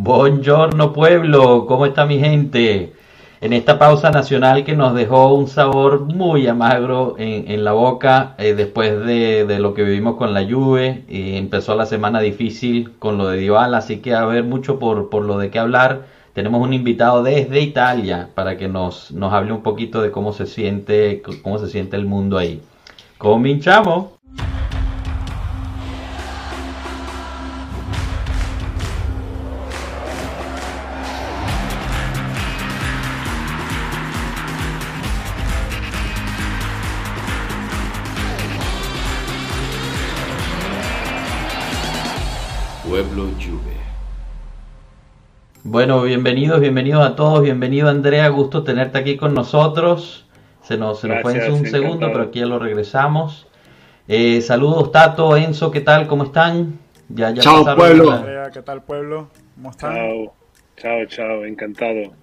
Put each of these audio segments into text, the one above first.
Buongiorno pueblo, ¿cómo está mi gente? En esta pausa nacional que nos dejó un sabor muy amagro en, la boca eh, después de, lo que vivimos con la Juve, y empezó la semana difícil con lo de Dybala, así que a ver mucho por, por lo de qué hablar. Tenemos un invitado desde Italia para que nos, nos hable un poquito de cómo se siente, cómo se siente el mundo ahí. Cominchamos. Bueno, bienvenidos, bienvenidos a todos, bienvenido Andrea, gusto tenerte aquí con nosotros. Se nos, se nos fue en un segundo, pero aquí ya lo regresamos. Eh, saludos Tato, Enzo, ¿qué tal? ¿Cómo están? Ya, ya chao pueblo. Andrea, ¿qué tal pueblo? ¿Cómo están? Chao, chao, chao, encantado.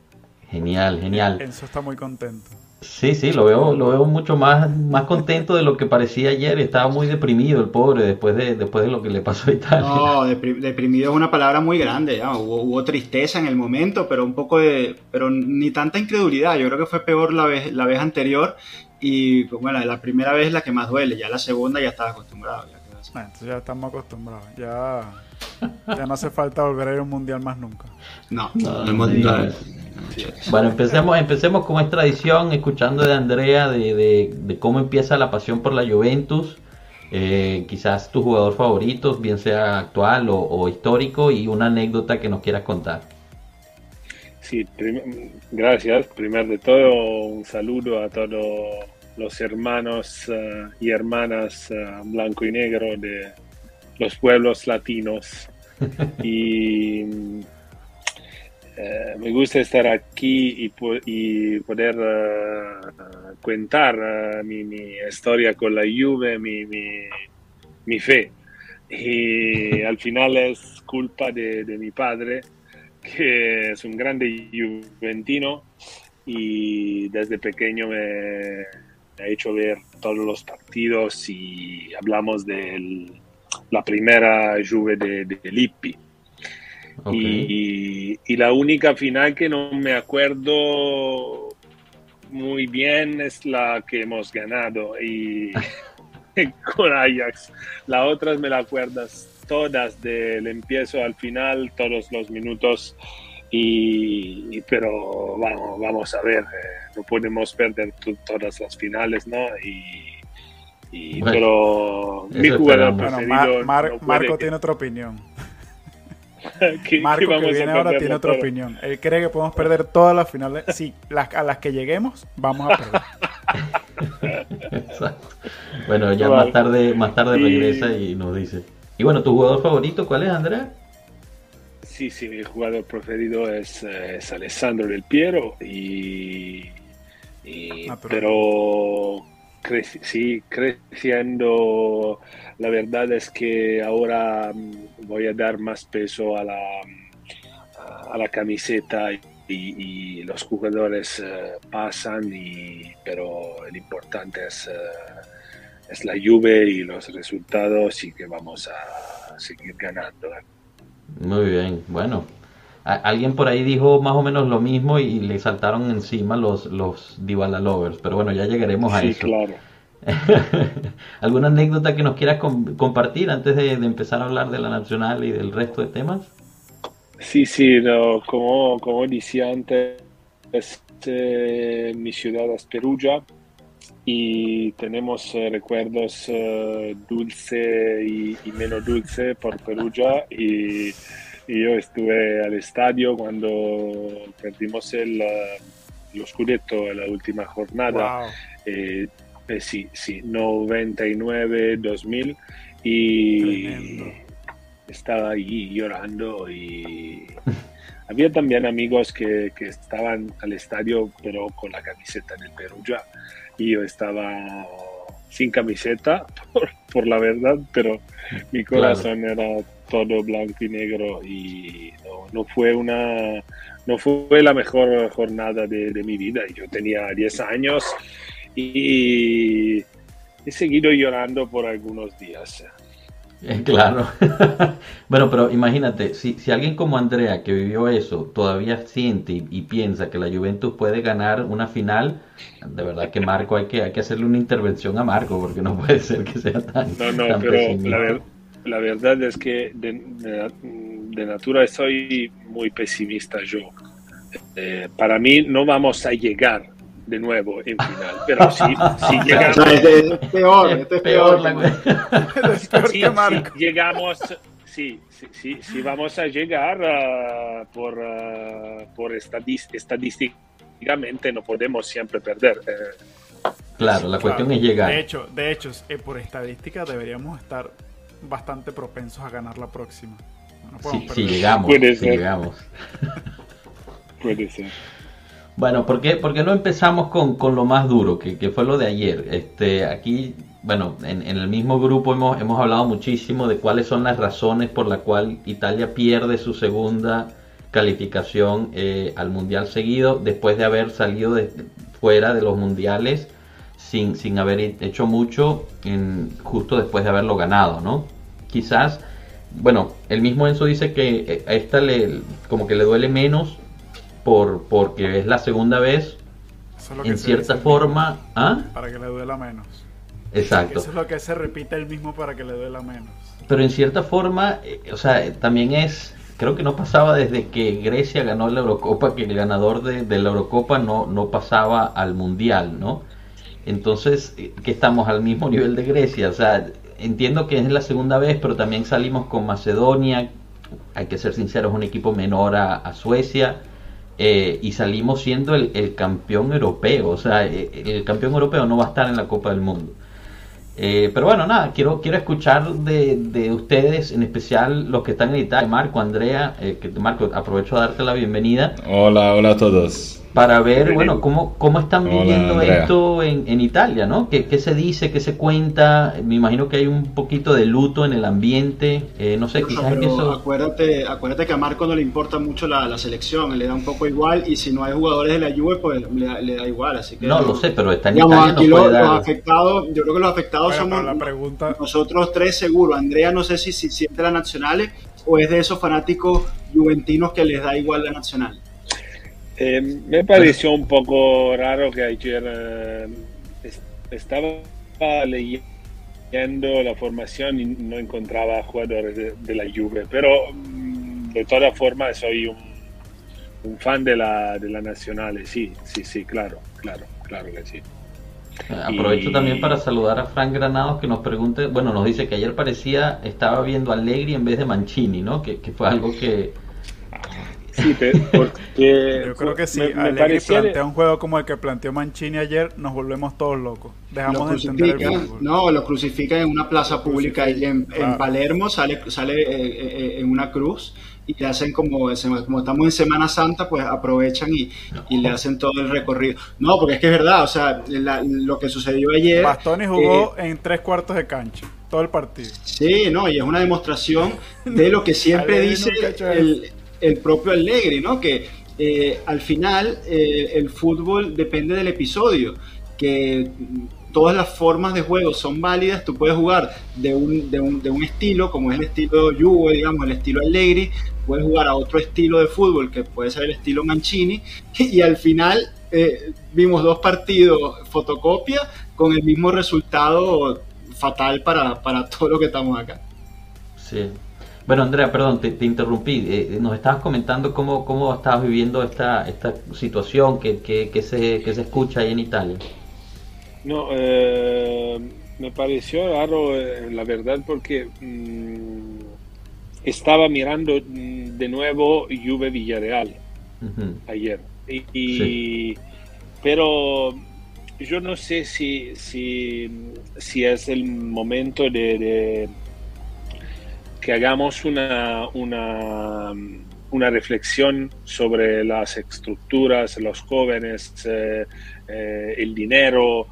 Genial, genial. Enzo está muy contento. Sí, sí, lo veo, lo veo mucho más, más contento de lo que parecía ayer. Estaba muy deprimido el pobre después de, después de lo que le pasó a Italia. No, deprimido es una palabra muy grande. Hubo, tristeza en el momento, pero un poco de, pero ni tanta incredulidad. Yo creo que fue peor la vez, la vez anterior y pues, bueno, la primera vez es la que más duele. Ya la segunda ya estaba acostumbrado. Ya, entonces ya estamos acostumbrados. Ya, ya no hace falta volver a ir a un mundial más nunca. No, no, no, no bueno, empecemos, empecemos como es tradición, escuchando de Andrea de, cómo empieza la pasión por la Juventus. Eh, quizás tu jugador favorito, bien sea actual o, histórico, y una anécdota que nos quieras contar. Sí, gracias. Primero de todo, un saludo a todos los hermanos eh, y hermanas eh, blanco y negro de los pueblos latinos. y eh, me gusta estar aquí y, y poder uh, contar uh, mi, historia con la Juve, mi, mi, mi, fe. Y al final es culpa de, de, mi padre, que es un grande juventino y desde pequeño me, ha hecho ver todos los partidos y hablamos de la primera Juve de, de Lippi y, la única final que no me acuerdo muy bien es la que hemos ganado y con Ajax. Las otras me las acuerdas todas del empiezo al final, todos los minutos. Y, pero vamos, vamos a ver, eh, no podemos perder todas las finales, ¿no? Y, pero mi jugador preferido. Marco tiene otra opinión. Marco, que viene ahora, tiene otra opinión. Él cree que podemos perder todas las finales. Sí, las, a las que lleguemos, vamos a perder. Bueno, ya más tarde, más tarde regresa y nos dice. Y bueno, ¿tu jugador favorito cuál es, Andrea? Sí, sí, mi jugador preferido es, Alessandro Del Piero y, ah, pero, sí, creciendo la verdad es que ahora mm, voy a dar más peso a la, a la camiseta y, los jugadores eh, pasan, y, pero lo importante es, eh, es la lluvia y los resultados y que vamos a seguir ganando. ¿eh? Muy bien, bueno. Alguien por ahí dijo más o menos lo mismo y le saltaron encima los, los Dybala Lovers, pero bueno, ya llegaremos a sí, eso. Claro. ¿Alguna anécdota que nos quieras compartir antes de, empezar a hablar de la nacional y del resto de temas? Sí, sí, como, como decía antes, eh, mi ciudad es Perugia y tenemos eh, recuerdos uh, dulce y, menos dulce por Perugia y, yo estuve al estadio cuando perdimos el, lo scudetto en la última jornada. Eh, sí, sí, 99-2000 y estaba ahí llorando y había también amigos que, que, estaban al estadio pero con la camiseta del Perugia y yo estaba sin camiseta por, por la verdad pero mi corazón era todo blanco y negro y no, no, fue una no fue la mejor jornada de, de mi vida yo tenía 10 años y he seguido llorando por algunos días. Claro. bueno, pero imagínate, si, si alguien como Andrea, que vivió eso, todavía siente y, piensa que la Juventus puede ganar una final, de verdad que Marco hay que, hay que hacerle una intervención a Marco, porque no puede ser que sea tan. No, no, pero la, verdad es que de, de, natura soy muy pesimista yo. Eh, para mí no vamos a llegar de nuevo en final. Pero si, si llegamos. es, peor, es peor. si, llegamos. Sí, sí, sí, vamos a llegar uh, por, uh, por estadísticamente, no podemos siempre perder. Eh. Claro, la cuestión es llegar. De hecho, de hecho eh, por estadística deberíamos estar bastante propensos a ganar la próxima. si, llegamos. Puede si llegamos. Puede ser. Bueno, ¿por qué, no empezamos con, con lo más duro, que, que, fue lo de ayer? Este, aquí, bueno, en, en, el mismo grupo hemos, hemos hablado muchísimo de cuáles son las razones por las cuales Italia pierde su segunda calificación eh, al Mundial seguido, después de haber salido de, fuera de los Mundiales sin, sin haber hecho mucho en, justo después de haberlo ganado, ¿no? Quizás, bueno, el mismo Enzo dice que eh, a esta le, como que le duele menos por porque es la segunda vez. en cierta forma. ¿ah? Para que le duela menos. Exacto. Eso es lo que se repite el mismo para que le duela menos. Pero en cierta forma, eh, o sea, también es. Creo que no pasaba desde que Grecia ganó la Eurocopa, que el ganador de, la Eurocopa no, no pasaba al Mundial, ¿no? Entonces, eh, que estamos al mismo nivel de Grecia. O sea, entiendo que es la segunda vez, pero también salimos con Macedonia. Hay que ser sinceros, un equipo menor a Suecia eh, y salimos siendo el, campeón europeo. O sea, eh, el campeón europeo no va a estar en la Copa del Mundo. Eh, pero bueno, nada, quiero, quiero escuchar de, de, ustedes, en especial los que están en Italia, Marco, Andrea, que Marco, aprovecho a darte la bienvenida. Hola, hola a todos para ver, bueno, cómo, cómo están viviendo esto en, en, Italia, ¿no? ¿Qué, ¿Qué, se dice, qué se cuenta? Me imagino que hay un poquito de luto en el ambiente, eh, no sé, quizás eso... Acuérdate, acuérdate que a Marco no le importa mucho la, la, selección, le da un poco igual, y si no hay jugadores de la Juve, pues le, da igual, así que... No, lo sé, pero está en Italia aquí no los, afectados, yo creo que los afectados somos la pregunta... nosotros tres seguro, Andrea no sé si, si siente la Nacionales, o es de esos fanáticos juventinos que les da igual la Nacional. Eh, me pareció un poco raro que ayer eh, estaba leyendo la formación y no encontraba jugadores de, la Juve, pero mm, de todas formas soy un, un, fan de la, de la Nacional, sí, sí, sí, claro, claro, claro que sí. Aprovecho también para saludar a Frank Granados que nos pregunte, bueno, nos dice que ayer parecía, estaba viendo a Allegri en vez de Mancini, ¿no? Que, que fue algo que, Sí, porque yo creo que si me, plantea un juego como el que planteó Mancini ayer, nos volvemos todos locos. Dejamos de entender el fútbol. No, lo crucifican en una plaza pública ahí en, Palermo, sale, sale eh, eh, en una cruz y le hacen como, como estamos en Semana Santa, pues aprovechan y, y, le hacen todo el recorrido. No, porque es que es verdad, o sea, lo que sucedió ayer... Bastoni jugó eh, en tres cuartos de cancha, todo el partido. Sí, no, y es una demostración de lo que siempre dice el, el propio Allegri, ¿no? Que eh, al final eh, el fútbol depende del episodio, que todas las formas de juego son válidas, tú puedes jugar de un, de un, de un estilo, como es el estilo Juve, digamos, el estilo Allegri, puedes jugar a otro estilo de fútbol, que puede ser el estilo Mancini, y, al final eh, vimos dos partidos fotocopia con el mismo resultado fatal para, para todo lo que estamos acá. Sí, bueno, Andrea, perdón, te, interrumpí. Eh, nos estabas comentando cómo, cómo estabas viviendo esta, esta situación que, que, se, que se escucha ahí en Italia. No, eh, me pareció raro, eh, la verdad, porque mm, estaba mirando mm, de nuevo Juve Villarreal ayer. Y, Pero yo no sé si, si, si es el momento de que hagamos una, una, una reflexión sobre las estructuras, los jóvenes, eh, eh, el dinero.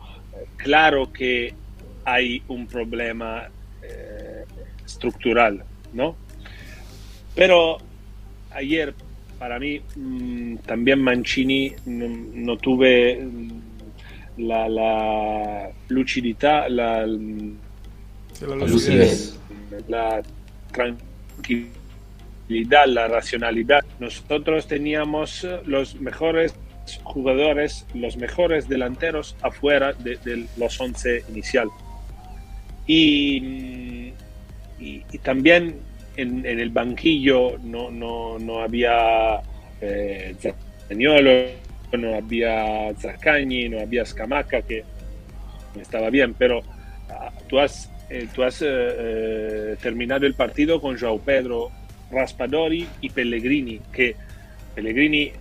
Claro que hay un problema eh, estructural, ¿no? Pero ayer, para mí, mm, también Mancini no, tuve mm, la, la lucidità, la, la, tranquilidad, la racionalidad. Nosotros teníamos los mejores jugadores, los mejores delanteros afuera de, los 11 inicial. Y, y, también en, el banquillo no, no, no había eh, no había Zaccagni, no había Scamaca, que estaba bien, pero ah, tú has, eh, tú has eh, eh, terminado el partido con Joao Pedro, Raspadori y Pellegrini, que Pellegrini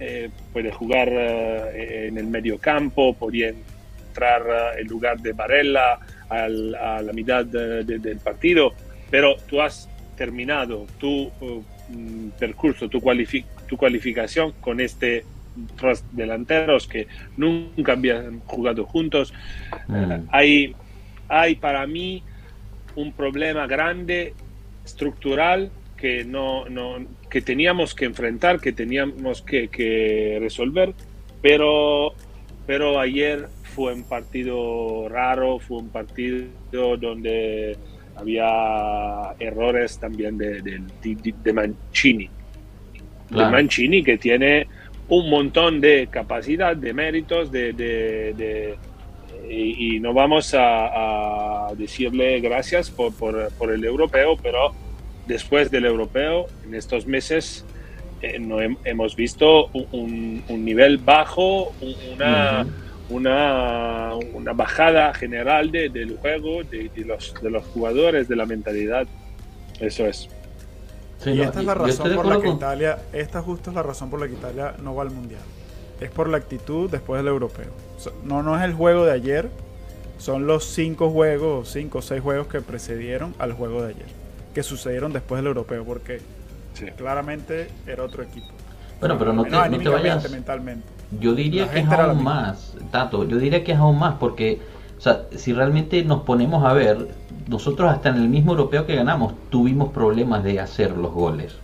puede jugar en el medio campo, podía entrar en lugar de Barella a la mitad del partido, pero tú has terminado tu mm, percurso, tu, tu cualificación con este delanteros que nunca habían jugado juntos. Mm. hay, hay para mí un problema grande, estructural, que, no, no, que teníamos que enfrentar, que teníamos que, resolver, pero, pero ayer fue un partido raro, fue un partido donde había errores también de, de, Mancini. De Mancini que tiene un montón de capacidad, de méritos, de, y, no vamos a, decirle gracias por, por, el europeo, pero después del europeo, en estos meses, eh, no hemos visto un, nivel bajo, una, una, una, bajada general del juego, de, los, de los jugadores, de la mentalidad. Eso es y esta es la razón por la que Italia, esta justo es la razón por la que Italia no va al mundial. Es por la actitud después del europeo. No, no es el juego de ayer, son los cinco juegos, cinco o seis juegos que precedieron al juego de ayer, que sucedieron después del europeo, porque claramente era otro equipo. Bueno, pero no te, no te vayas. Mentalmente. Yo diría que es aún más, Tato, yo diría que es aún más, porque o sea, si realmente nos ponemos a ver, nosotros hasta en el mismo europeo que ganamos tuvimos problemas de hacer los goles.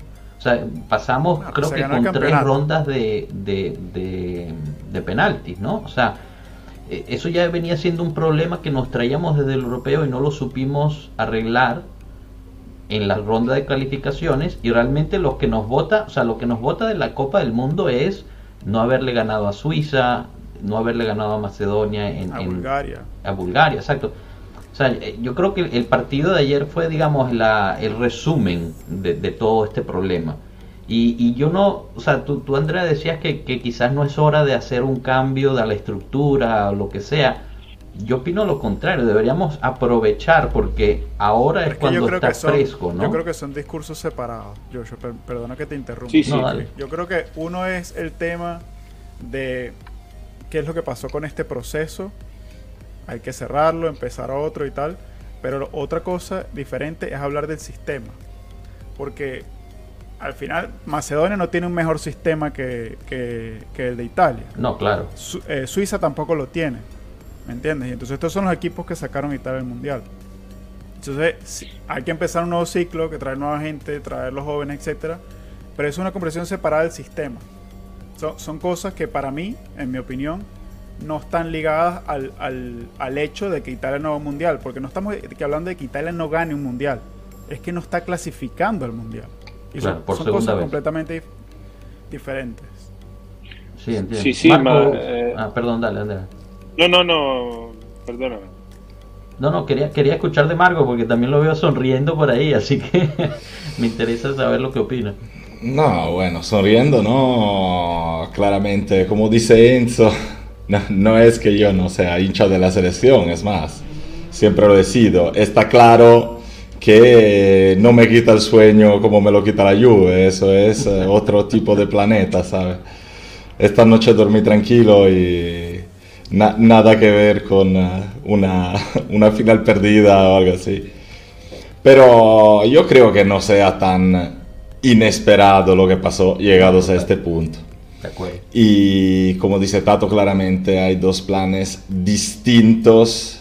Sea, pasamos creo que con tres rondas de, de, de, penaltis, ¿no? O sea, e, eso ya venía siendo un problema que nos traíamos desde el europeo y no lo supimos arreglar en la ronda de calificaciones y realmente lo que nos vota, o sea, lo que nos vota de la Copa del Mundo es no haberle ganado a Suiza, no haberle ganado a Macedonia en, a Bulgaria. A Bulgaria, exacto. Sea, eh, yo creo que el partido de ayer fue, digamos, la, el resumen de, todo este problema. Y, yo no, o sea, tú, tú Andrea decías que, quizás no es hora de hacer un cambio de la estructura o lo que sea. Yo opino lo contrario, deberíamos aprovechar porque ahora es, cuando está fresco, ¿no? Yo creo que son discursos separados. Joshua, perdona que te interrumpa. yo creo que uno es el tema de qué es lo que pasó con este proceso hay que cerrarlo, empezar otro y tal. Pero otra cosa diferente es hablar del sistema. Porque al final Macedonia no tiene un mejor sistema que, el de Italia. No, claro. Eh, Suiza tampoco lo tiene. ¿Me entiendes? Y entonces estos son los equipos que sacaron Italia del Mundial. Entonces hay que empezar un nuevo ciclo, que traer nueva gente, traer los jóvenes, etcétera. Pero es una conversación separada del sistema. Son cosas que para mí, en mi opinión, no están ligadas al, al, hecho de que Italia no va a un mundial, porque no estamos hablando de que Italia no gane un mundial, es que no está clasificando al mundial. Y son, cosas completamente diferentes. Sí, entiendo. Eh, ah, perdón, dale, dale. No, no, no, perdóname. No, no, quería, quería escuchar de Marco porque también lo veo sonriendo por ahí, así que me interesa saber lo que opina. No, bueno, sonriendo no, claramente, como dice Enzo, no, es que yo no sea hincha de la selección, es más, siempre lo he sido. Está claro que no me quita el sueño como me lo quita la Juve, eso es eh, otro tipo de planeta, ¿sabes? Esta noche dormí tranquilo y nada que ver con eh, una, una final perdida o algo así. Pero yo creo que no sea tan inesperado lo que pasó llegados a este punto. Y como dice Tato claramente, hay dos planes distintos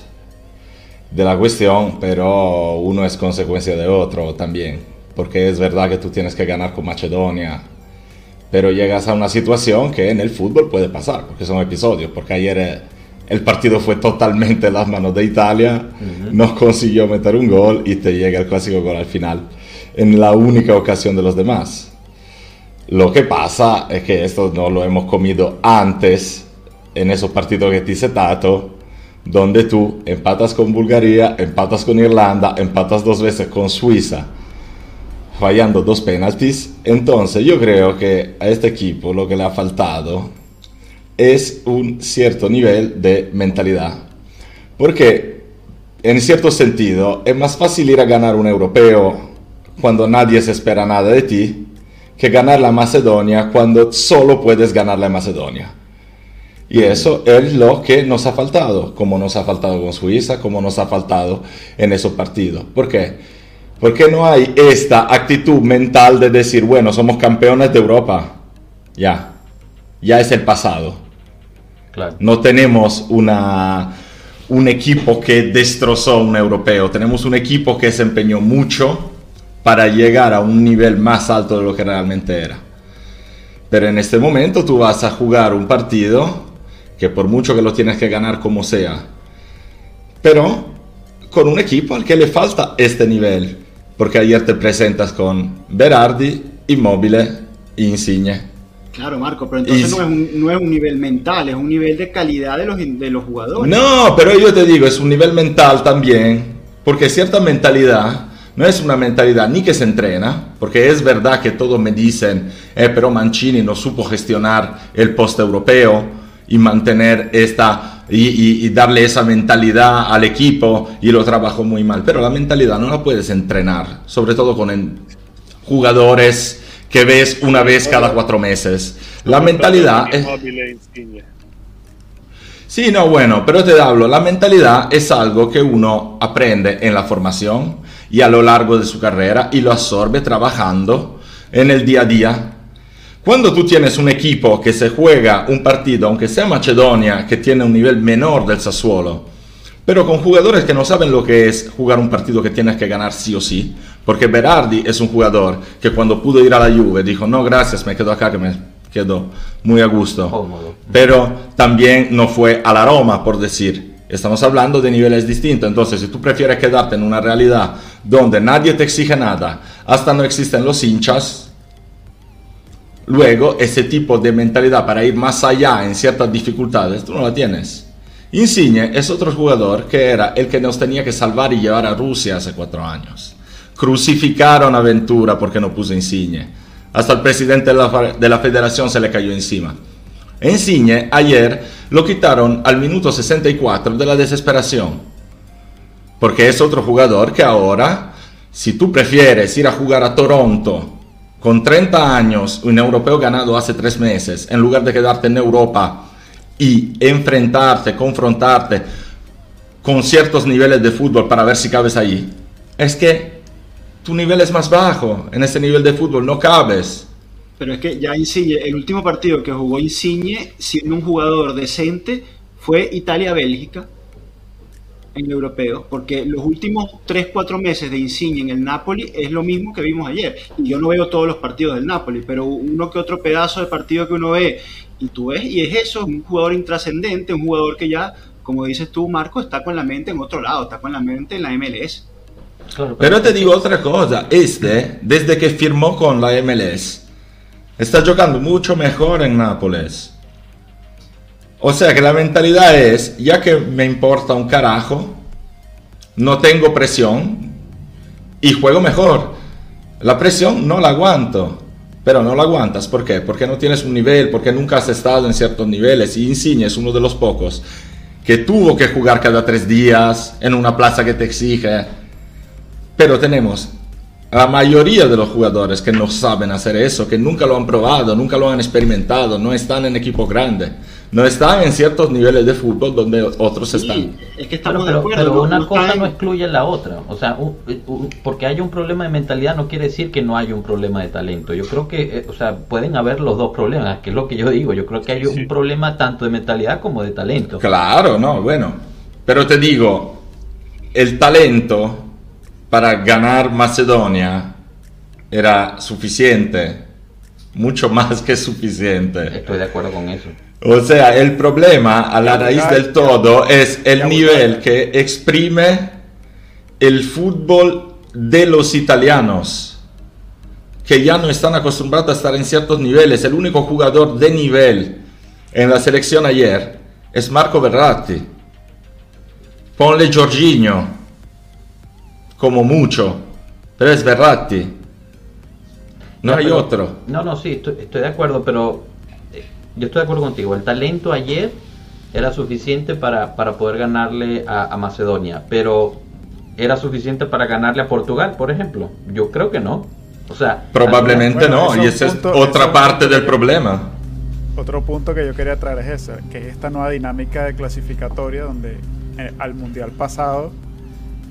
de la cuestión, pero uno es consecuencia de otro también. Porque es verdad que tú tienes que ganar con Macedonia, pero llegas a una situación que en el fútbol puede pasar, porque son episodios. Porque ayer, el partido fue totalmente en las manos de Italia, no consiguió meter un gol y te llega el clásico gol al final, en la única ocasión de los demás. Lo que pasa es que esto no lo hemos comido antes en esos partidos que te he citado, donde tú empatas con Bulgaria, empatas con Irlanda, empatas dos veces con Suiza, fallando dos penaltis. Entonces yo creo que a este equipo lo que le ha faltado es un cierto nivel de mentalidad. Porque en cierto sentido es más fácil ir a ganar un europeo cuando nadie se espera nada de ti que ganar la Macedonia cuando solo puedes ganar la Macedonia. Y eso es lo que nos ha faltado, como nos ha faltado con Suiza, como nos ha faltado en esos partidos. ¿Por qué? Porque no hay esta actitud mental de decir, bueno, somos campeones de Europa. Ya, ya es el pasado. No tenemos una, un equipo que destrozó un europeo, tenemos un equipo que se empeñó mucho para llegar a un nivel más alto de lo que realmente era. Pero en este momento tú vas a jugar un partido que por mucho que lo tienes que ganar como sea, pero con un equipo al que le falta este nivel, porque ayer te presentas con Berardi, Immobile e Insigne. Claro, Marco, pero entonces no, es un, no, es un, nivel mental, es un nivel de calidad de los, de los jugadores. No, pero yo te digo, es un nivel mental también, porque cierta mentalidad no es una mentalidad ni que se entrena, porque es verdad que todos me dicen, eh, pero Mancini no supo gestionar el post europeo, y mantener esta y, darle esa mentalidad al equipo y lo trabajó muy mal. Pero la mentalidad no la puedes entrenar, sobre todo con jugadores que ves una vez cada cuatro meses. La mentalidad es... Sí, no, bueno, pero te hablo, la mentalidad es algo que uno aprende en la formación y a lo largo de su carrera y lo absorbe trabajando en el día a día. Cuando tú tienes un equipo que se juega un partido, aunque sea Macedonia, que tiene un nivel menor del Sassuolo, pero con jugadores que no saben lo que es jugar un partido que tienes que ganar sí o sí, porque Berardi es un jugador que cuando pudo ir a la Juve dijo, no, gracias, me quedo acá que me quedo muy a gusto, pero también no fue a la Roma, por decir. Estamos hablando de niveles distintos, entonces si tú prefieres quedarte en una realidad donde nadie te exige nada, hasta no existen los hinchas, Luego, ese tipo de mentalidad para ir más allá en ciertas dificultades, tú no la tienes. Insigne es otro jugador que era el que nos tenía que salvar y llevar a Rusia hace cuatro años. Crucificaron a Ventura porque no puso Insigne. Hasta el presidente de la, de la federación se le cayó encima. Insigne ayer lo quitaron al minuto 64 de la desesperación. Porque es otro jugador que ahora, si tú prefieres ir a jugar a Toronto con 30 años, un europeo ganado hace tres meses, en lugar de quedarte en Europa y enfrentarte, confrontarte con ciertos niveles de fútbol para ver si cabes ahí, es que tu nivel es más bajo, en ese nivel de fútbol no cabes. Pero es que ya Insigne, el último partido que jugó Insigne, siendo un jugador decente, fue Italia-Bélgica en el europeo, porque los últimos 3-4 meses de Insigne en el Napoli es lo mismo que vimos ayer. Y yo no veo todos los partidos del Napoli, pero uno que otro pedazo de partido que uno ve y tú ves, y es eso, un jugador intrascendente, un jugador que ya, como dices tú, Marco, está con la mente en otro lado, está con la mente en la MLS. pero te digo otra cosa, este, desde que firmó con la MLS, está jugando mucho mejor en Nápoles. O sea que la mentalidad es, ya que me importa un carajo, no tengo presión y juego mejor. La presión no la aguanto. Pero no la aguantas, ¿por qué? Porque no tienes un nivel, porque nunca has estado en ciertos niveles. Y Insigne es uno de los pocos que tuvo que jugar cada tres días en una plaza que te exige. Pero tenemos la mayoría de los jugadores que no saben hacer eso, que nunca lo han probado, nunca lo han experimentado, no están en equipos grandes no están en ciertos niveles de fútbol donde otros están. Es que estamos pero, pero una cosa no excluye la otra. O sea, porque hay un problema de mentalidad no quiere decir que no haya un problema de talento. Yo creo que, eh, o sea, pueden haber los dos problemas, que es lo que yo digo. Yo creo que hay un problema tanto de mentalidad como de talento. Claro, no, bueno. Pero te digo, el talento para ganar Macedonia era suficiente mucho más que suficiente. Estoy de acuerdo con eso. O sea, el problema a la raíz del todo es el nivel que exprime el fútbol de los italianos, que ya no están acostumbrados a estar en ciertos niveles. El único jugador de nivel en la selección ayer es Marco Verratti. Ponle Jorginho, como mucho, pero es Verratti. No hay otro. No, no, sí, estoy, de acuerdo, pero eh, yo estoy de acuerdo contigo. El talento ayer era suficiente para, poder ganarle a, Macedonia, pero ¿era suficiente para ganarle a Portugal, por ejemplo? Yo creo que no. O sea, probablemente no, y esa es otra parte del problema. Otro punto que yo quería traer es ese, que es esta nueva dinámica de clasificatoria donde eh, al mundial pasado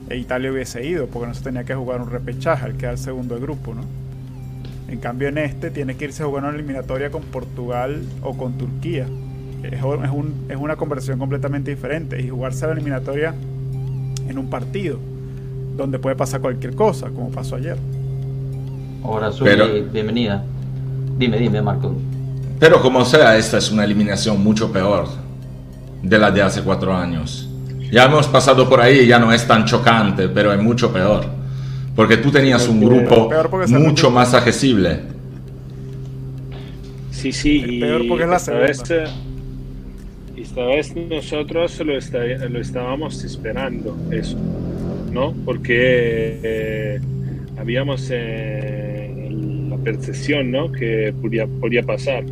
e Italia hubiese ido, porque no se tenía que jugar un repechaje, al quedar segundo del grupo, ¿no? En cambio, en este tiene que irse a jugar una eliminatoria con Portugal o con Turquía. Es, una conversión completamente diferente. Y jugarse la eliminatoria en un partido donde puede pasar cualquier cosa, como pasó ayer. Ahora, bienvenida. Dime, dime, Marco. Pero como sea, esta es una eliminación mucho peor de la de hace cuatro años. Ya hemos pasado por ahí y ya no es tan chocante, pero es mucho peor. Porque tú tenías un grupo mucho más accesible. Sí, sí, y esta vez, esta vez nosotros lo, lo, estábamos esperando, eso, ¿no? Porque eh, habíamos eh, la percepción, ¿no? Que podía, podía pasar.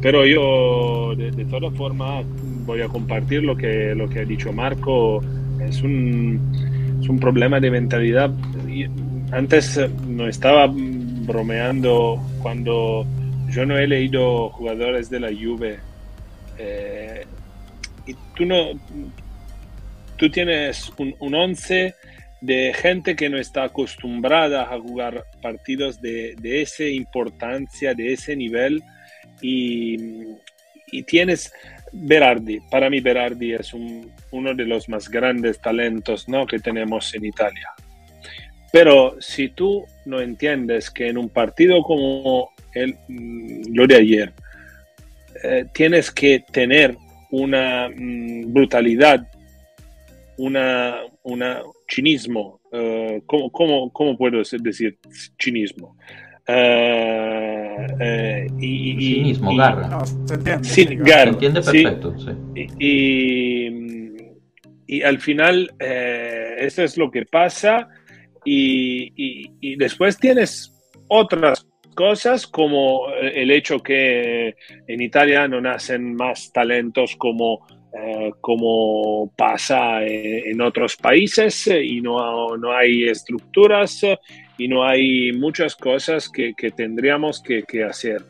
Pero yo, de, de todas formas, voy a compartir lo que, lo que ha dicho Marco. Es un es un problema de mentalidad. Antes eh, no estaba bromeando cuando yo no he leído jugadores de la Juve. Eh, y tú no. Tú tienes un, un once de gente que no está acostumbrada a jugar partidos de, de esa importancia, de ese nivel, y, y tienes Berardi, para mí Berardi es uno de los más grandes talentos ¿no? que tenemos en Italia. Pero si tú no entiendes que en un partido como el, mm, lo de ayer, eh, tienes que tener una mm, brutalidad, una, una cinismo, uh, ¿cómo, puedo decir cinismo? Eh, eh, y, garra. se entiende. Sí, entiende perfecto. Y, al final, eh, eso es lo que pasa. Y, después tienes otras cosas como el hecho que en Italia no nacen más talentos como, como pasa en, otros países y no, no hay estructuras y no hay muchas cosas que, que tendríamos que, que, hacer.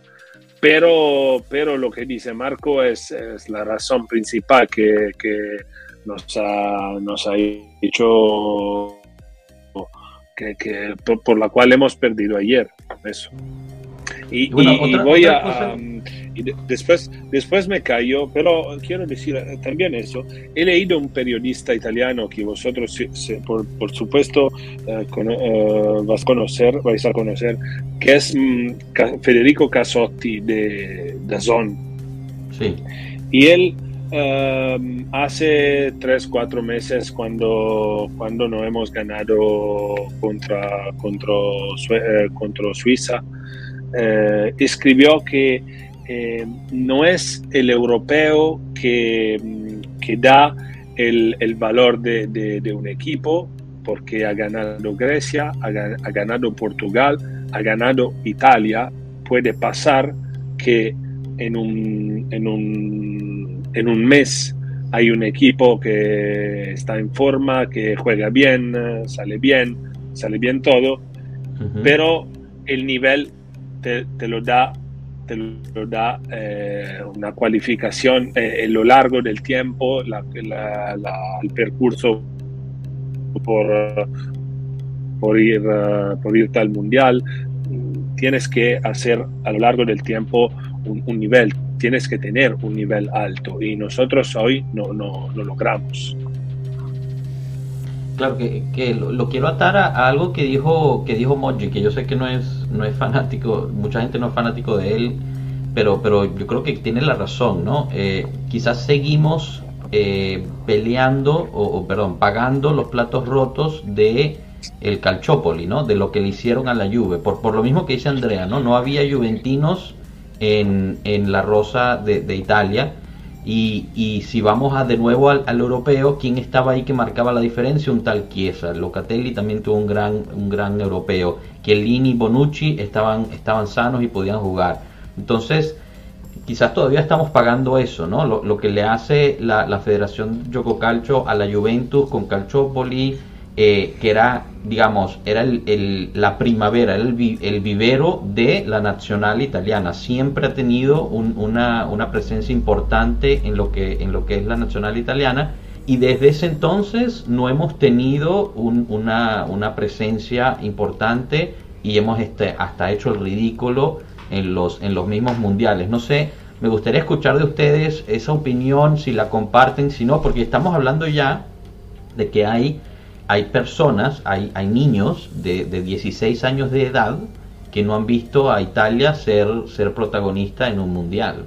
Pero, pero lo que dice Marco es, es la razón principal que, que nos, ha, nos ha hecho, que, por, por, la cual hemos perdido ayer. Eso. Y, voy a, después, después me cayó, pero quiero decir eh, también eso. He leído un periodista italiano que vosotros, por, supuesto, eh, eh, vas, a conocer, vais a conocer, que es mm, Federico Casotti de Dazón. Sí. Y él hace tres, cuatro meses cuando, cuando no hemos ganado contra, contra, contra Suiza, eh, escribió que eh, no es el europeo que, que da el, el valor de, de, un equipo, porque ha ganado Grecia, ha, ha, ganado Portugal, ha ganado Italia. Puede pasar que en un, en un, en un mes hay un equipo que está en forma, que juega bien, sale bien, sale bien todo, pero el nivel te, lo da, te lo da eh, una cualificación eh, en lo largo del tiempo, la, el percurso por, por, ir, uh, por irte al mundial. Tienes que hacer a lo largo del tiempo un, un nivel, tienes que tener un nivel alto y nosotros hoy no, no, no logramos. Claro que, lo, quiero atar a, algo que dijo que dijo Moji, que yo sé que no es no es fanático, mucha gente no es fanático de él, pero pero yo creo que tiene la razón, ¿no? Eh, quizás seguimos eh, peleando o, perdón pagando los platos rotos de el Calciopoli, ¿no? De lo que le hicieron a la Juve, por por lo mismo que dice Andrea, ¿no? No había juventinos en, en la rosa de, de Italia y, si vamos a de nuevo al, europeo, ¿quién estaba ahí que marcaba la diferencia? Un tal Chiesa. Locatelli también tuvo un gran, un gran europeo. Chiellini y Bonucci estaban, estaban sanos y podían jugar. Entonces, quizás todavía estamos pagando eso, ¿no? Lo, que le hace la, Federación Yoko Calcio a la Juventus con Calciopoli, eh, que era, digamos, era el, la primavera, el, vivero de la nacional italiana. Siempre ha tenido una, una, presencia importante en lo, que, en lo que es la nacional italiana y desde ese entonces no hemos tenido una, una, presencia importante y hemos este, hasta hecho el ridículo en los, en los mismos mundiales. No sé, me gustaría escuchar de ustedes esa opinión, si la comparten, si no, porque estamos hablando ya de que hay hay personas, hay, hay niños de, de, 16 años de edad que no han visto a Italia ser, ser protagonista en un mundial.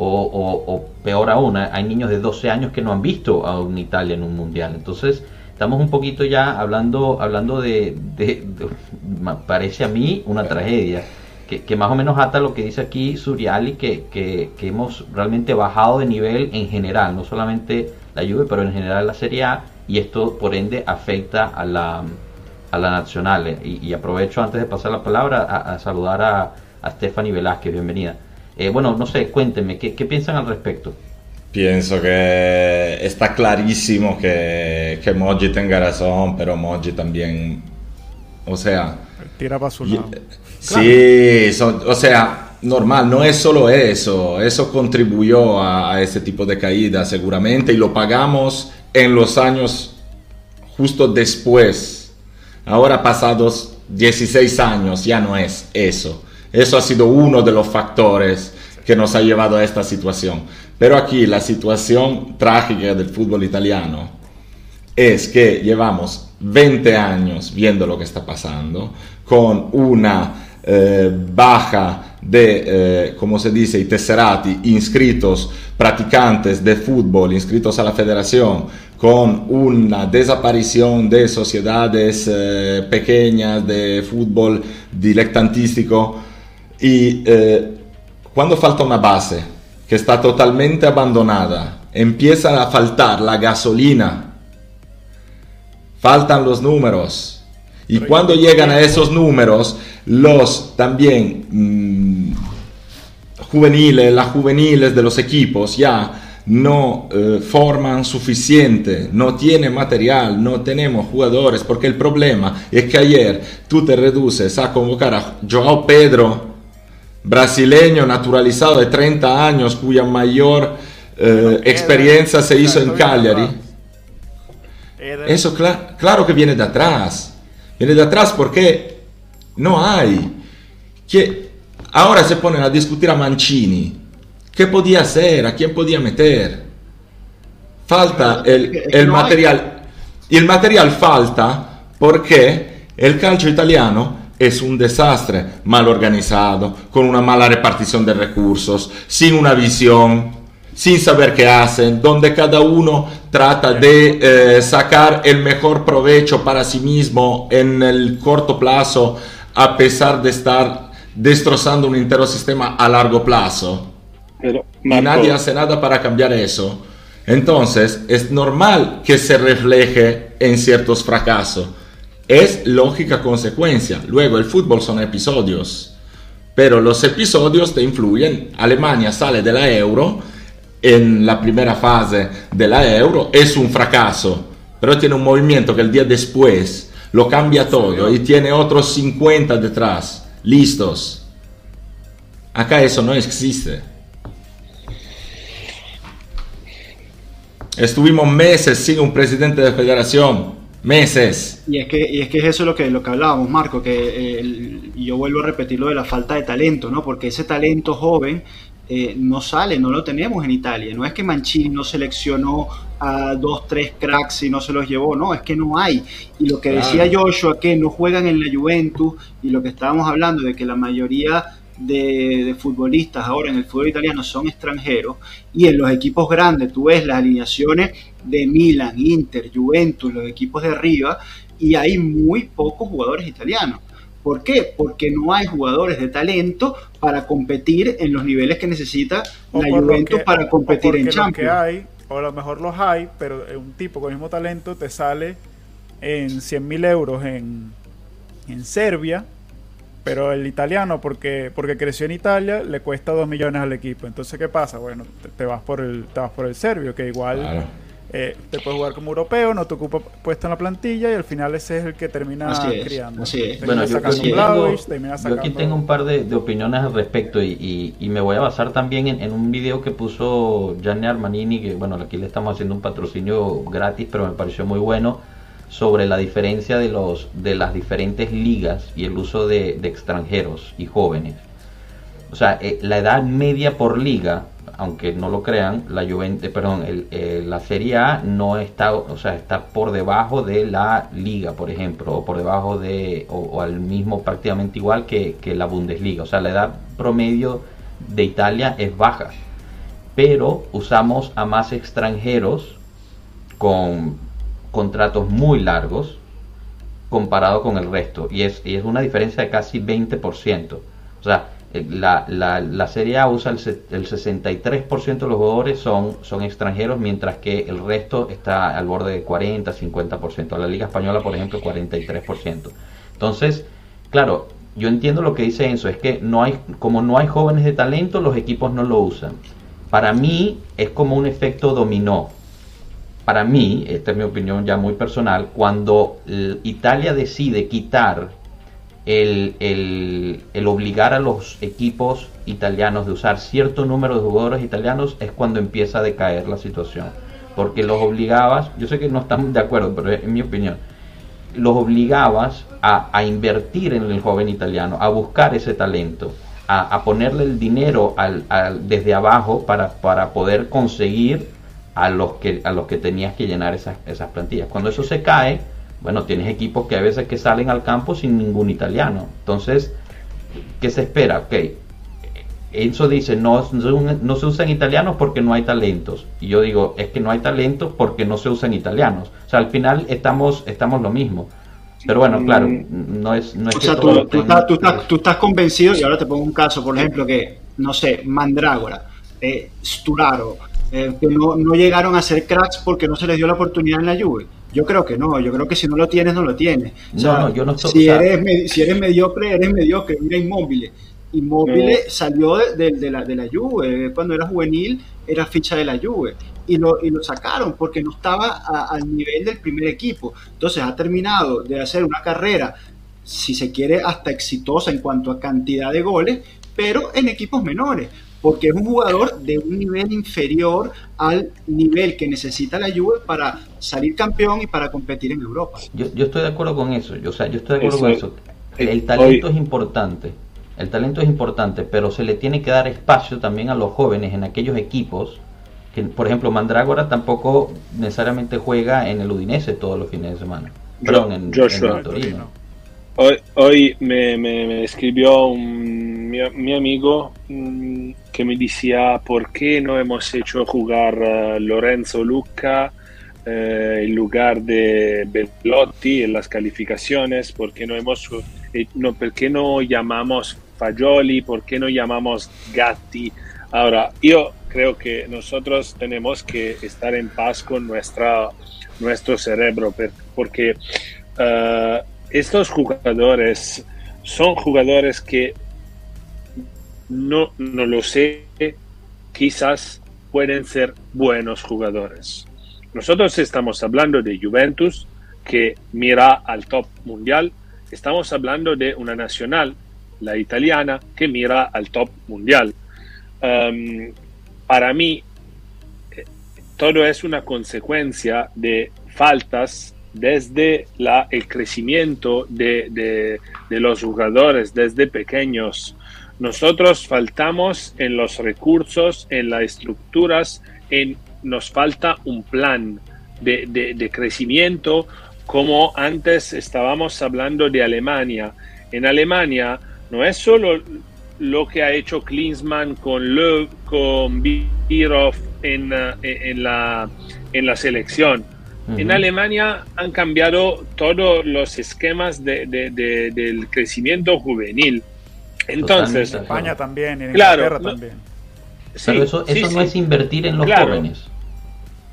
O, peor aún, hay niños de 12 años que no han visto a un Italia en un mundial. Entonces, estamos un poquito ya hablando, hablando de, parece a mí, una tragedia. Que, que, más o menos ata lo que dice aquí Suriali, que, que, que hemos realmente bajado de nivel en general, no solamente la Juve, pero en general la Serie A y esto por ende afecta a la, a la nacional. Y, aprovecho antes de pasar la palabra a, saludar a, a Stephanie Velázquez, bienvenida. Eh, bueno, no sé, cuéntenme, ¿qué, piensan al respecto? Pienso que está clarísimo que, que Moji tenga razón, pero Moji también, o sea... Tira para su lado. Sí, o sea, normal, no es solo eso, eso contribuyó a, a ese tipo de caída seguramente y lo pagamos en los años justo después. Ahora pasados 16 años ya no es eso. Eso ha sido uno de los factores que nos ha llevado a esta situación. Pero aquí la situación trágica del fútbol italiano es que llevamos 20 años viendo lo que está pasando, con una eh, baja de, eh, como se dice, y tesserati inscritos, practicantes de fútbol, inscritos a la federación, con una desaparición de sociedades eh, pequeñas de fútbol dilettantístico y cuando falta una base que está totalmente abandonada, empieza a faltar la gasolina, faltan los números, y cuando llegan a esos números, los también mm, juveniles, las juveniles de los equipos ya no eh, forman suficiente, no tienen material, no tenemos jugadores, porque el problema es que ayer tú te reduces a convocar a Joao Pedro, brasileño naturalizado de 30 años, cuya mayor eh, experiencia se hizo en Cagliari. Eso claro que viene de atrás. Viene de atrás porque no hay. Que ahora se ponen a discutir a Mancini. ¿Qué podía hacer? ¿A quién podía meter? Falta el, el material. El material falta porque el calcio italiano es un desastre, mal organizado, con una mala repartición de recursos, sin una visión, sin saber qué hacen, donde cada uno trata de eh, sacar el mejor provecho para sí mismo en el corto plazo, a pesar de estar destrozando un entero sistema a largo plazo. Pero, y nadie hace nada para cambiar eso. Entonces, es normal que se refleje en ciertos fracasos. Es lógica consecuencia. Luego, el fútbol son episodios. Pero los episodios te influyen. Alemania sale de la euro en la primera fase de la euro es un fracaso, pero tiene un movimiento que el día después lo cambia todo y tiene otros 50 detrás, listos. Acá eso no existe. Estuvimos meses sin un presidente de federación, meses. Y es que, y es, que es eso lo que, lo que hablábamos, Marco, que eh, yo vuelvo a repetir lo de la falta de talento, ¿no? Porque ese talento joven eh, no sale, no lo tenemos en Italia. No es que Mancini no seleccionó a dos, tres cracks y no se los llevó, no, es que no hay. Y lo que decía Joshua, que no juegan en la Juventus, y lo que estábamos hablando de que la mayoría de, futbolistas ahora en el fútbol italiano son extranjeros, y en los equipos grandes tú ves las alineaciones de Milan, Inter, Juventus, los equipos de arriba, y hay muy pocos jugadores italianos. ¿Por qué? Porque no hay jugadores de talento para competir en los niveles que necesita la Juventus para competir en Champions. hay, o a lo mejor los hay, pero un tipo con el mismo talento te sale en 100 mil euros en, en Serbia, pero el italiano, porque, porque creció en Italia, le cuesta 2 millones al equipo. Entonces, ¿qué pasa? Bueno, te, vas por el te vas por el serbio, que igual eh, te puedes jugar como europeo, no te ocupa puesto en la plantilla y al final ese es el que termina criando. Bueno, yo, aquí tengo un par de, opiniones al respecto y, me voy a basar también en, un video que puso Gianni Armanini, que bueno, aquí le estamos haciendo un patrocinio gratis, pero me pareció muy bueno sobre la diferencia de los de las diferentes ligas y el uso de, extranjeros y jóvenes. O sea, eh, la edad media por liga aunque no lo crean, la Juventus, perdón, el, la Serie A no está, o sea, está por debajo de la Liga, por ejemplo, o por debajo de, o, al mismo prácticamente igual que, la Bundesliga. O sea, la edad promedio de Italia es baja, pero usamos a más extranjeros con contratos muy largos comparado con el resto, y es, es una diferencia de casi 20%. O sea, eh, la, la, la, Serie A usa el, el 63% de los jugadores son, son extranjeros, mientras que el resto está al borde de 40, 50%. La Liga Española, por ejemplo, 43%. Entonces, claro, yo entiendo lo que dice Enzo, es que no hay, como no hay jóvenes de talento, los equipos no lo usan. Para mí es como un efecto dominó. Para mí, esta es mi opinión ya muy personal, cuando Italia decide quitar el, el, obligar a los equipos italianos de usar cierto número de jugadores italianos es cuando empieza a decaer la situación. Porque los obligabas, yo sé que no estamos de acuerdo, pero es mi opinión, los obligabas a, invertir en el joven italiano, a buscar ese talento, a, ponerle el dinero al, desde abajo para, para poder conseguir a los que, a los que tenías que llenar esas, esas plantillas. Cuando eso se cae, bueno, tienes equipos que a veces que salen al campo sin ningún italiano. Entonces, ¿qué se espera? Ok, Enzo dice, no, no se usan italianos porque no hay talentos. Y yo digo, es que no hay talentos porque no se usan italianos. O sea, al final estamos, estamos lo mismo. Pero bueno, claro, mm. no es... No es o sea, tú, estás, tú, estás, convencido, y ahora te pongo un caso, por ejemplo, que, no sé, Mandrágora, eh, Sturaro, eh, que no, no, llegaron a ser cracks porque no se les dio Yo creo que no, yo creo que si no lo tienes, no lo tienes. no, yo no estoy, si, eres, si eres mediocre, eres mediocre. Mira Inmóvil. Inmóvil salió de, de, la, de la Juve, cuando era juvenil era ficha de la Juve y lo, y lo sacaron porque no estaba al nivel del primer equipo. Entonces ha terminado de hacer una carrera, si se quiere, hasta exitosa en cuanto a cantidad de goles, pero en equipos menores porque es un jugador de un nivel inferior al nivel que necesita la Juve para salir campeón y para competir en Europa. Yo, estoy de acuerdo con eso, yo, o sea, yo estoy de acuerdo con eso. El, talento es importante, el talento es importante, pero se le tiene que dar espacio también a los jóvenes en aquellos equipos que, por ejemplo, Mandrágora tampoco necesariamente juega en el Udinese todos los fines de semana. Perdón, en, en Torino. Hoy, me, escribió un, mi, amigo mm, que me decía por qué no hemos hecho jugar a Lorenzo Luca eh, en lugar de Bellotti en las calificaciones, por qué no hemos eh, no, por qué no llamamos Fagioli, por qué no llamamos Gatti. Ahora, yo creo que nosotros tenemos que estar en paz con nuestra, nuestro cerebro, porque uh, estos jugadores son jugadores que no, no lo sé, quizás pueden ser buenos jugadores. Nosotros estamos hablando de Juventus que mira al top mundial, estamos hablando de una nacional, la italiana, que mira al top mundial. Um, para mí, eh, todo es una consecuencia de faltas desde el crecimiento de, los jugadores desde pequeños. Nosotros faltamos en los recursos, en las estructuras, en, nos falta un plan de, de, crecimiento como antes estábamos hablando de Alemania. En Alemania no es solo lo que ha hecho Klinsmann con Löw, con Birov en, eh, en, la, en la selección. En Alemania han cambiado todos los esquemas de, del crecimiento juvenil. Entonces, en España también, en Inglaterra también. Pero eso, eso no es invertir en los jóvenes.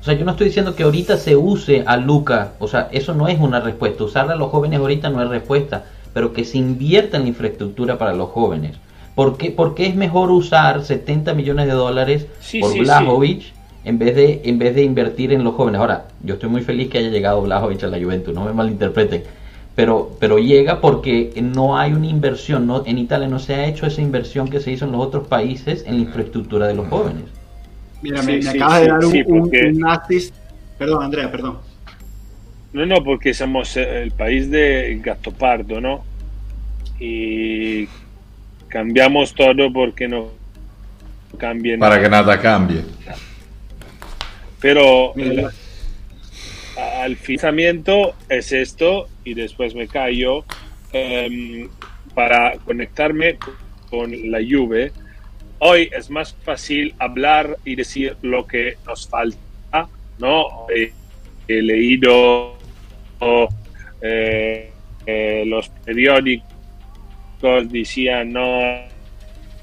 O sea, yo no estoy diciendo que ahorita se use a Luca, o sea, eso no es una respuesta. Usar a los jóvenes ahorita no es respuesta, pero que se invierta en la infraestructura para los jóvenes. ¿Por qué, porque es mejor usar 70 millones de dólares por Blajovic en vez, de, en vez de invertir en los jóvenes? Ahora, yo estoy muy feliz que haya llegado Blajovic a la Juventus, no me malinterpreten pero, pero llega porque no hay una inversión, no, en Italia no se ha hecho esa inversión que se hizo en los otros países en la infraestructura de los jóvenes. Mira, me, acabas de dar un, Perdón, Andrea, perdón. No, no, porque somos el país de Pardo, ¿no? Y cambiamos todo porque no cambie Para que nada cambie. Pero al financiamiento es esto y después me callo em, para conectarme con la Juve. Hoy es más fácil hablar y decir lo que nos falta, ¿no? He, leído eh, eh, los periódicos decían no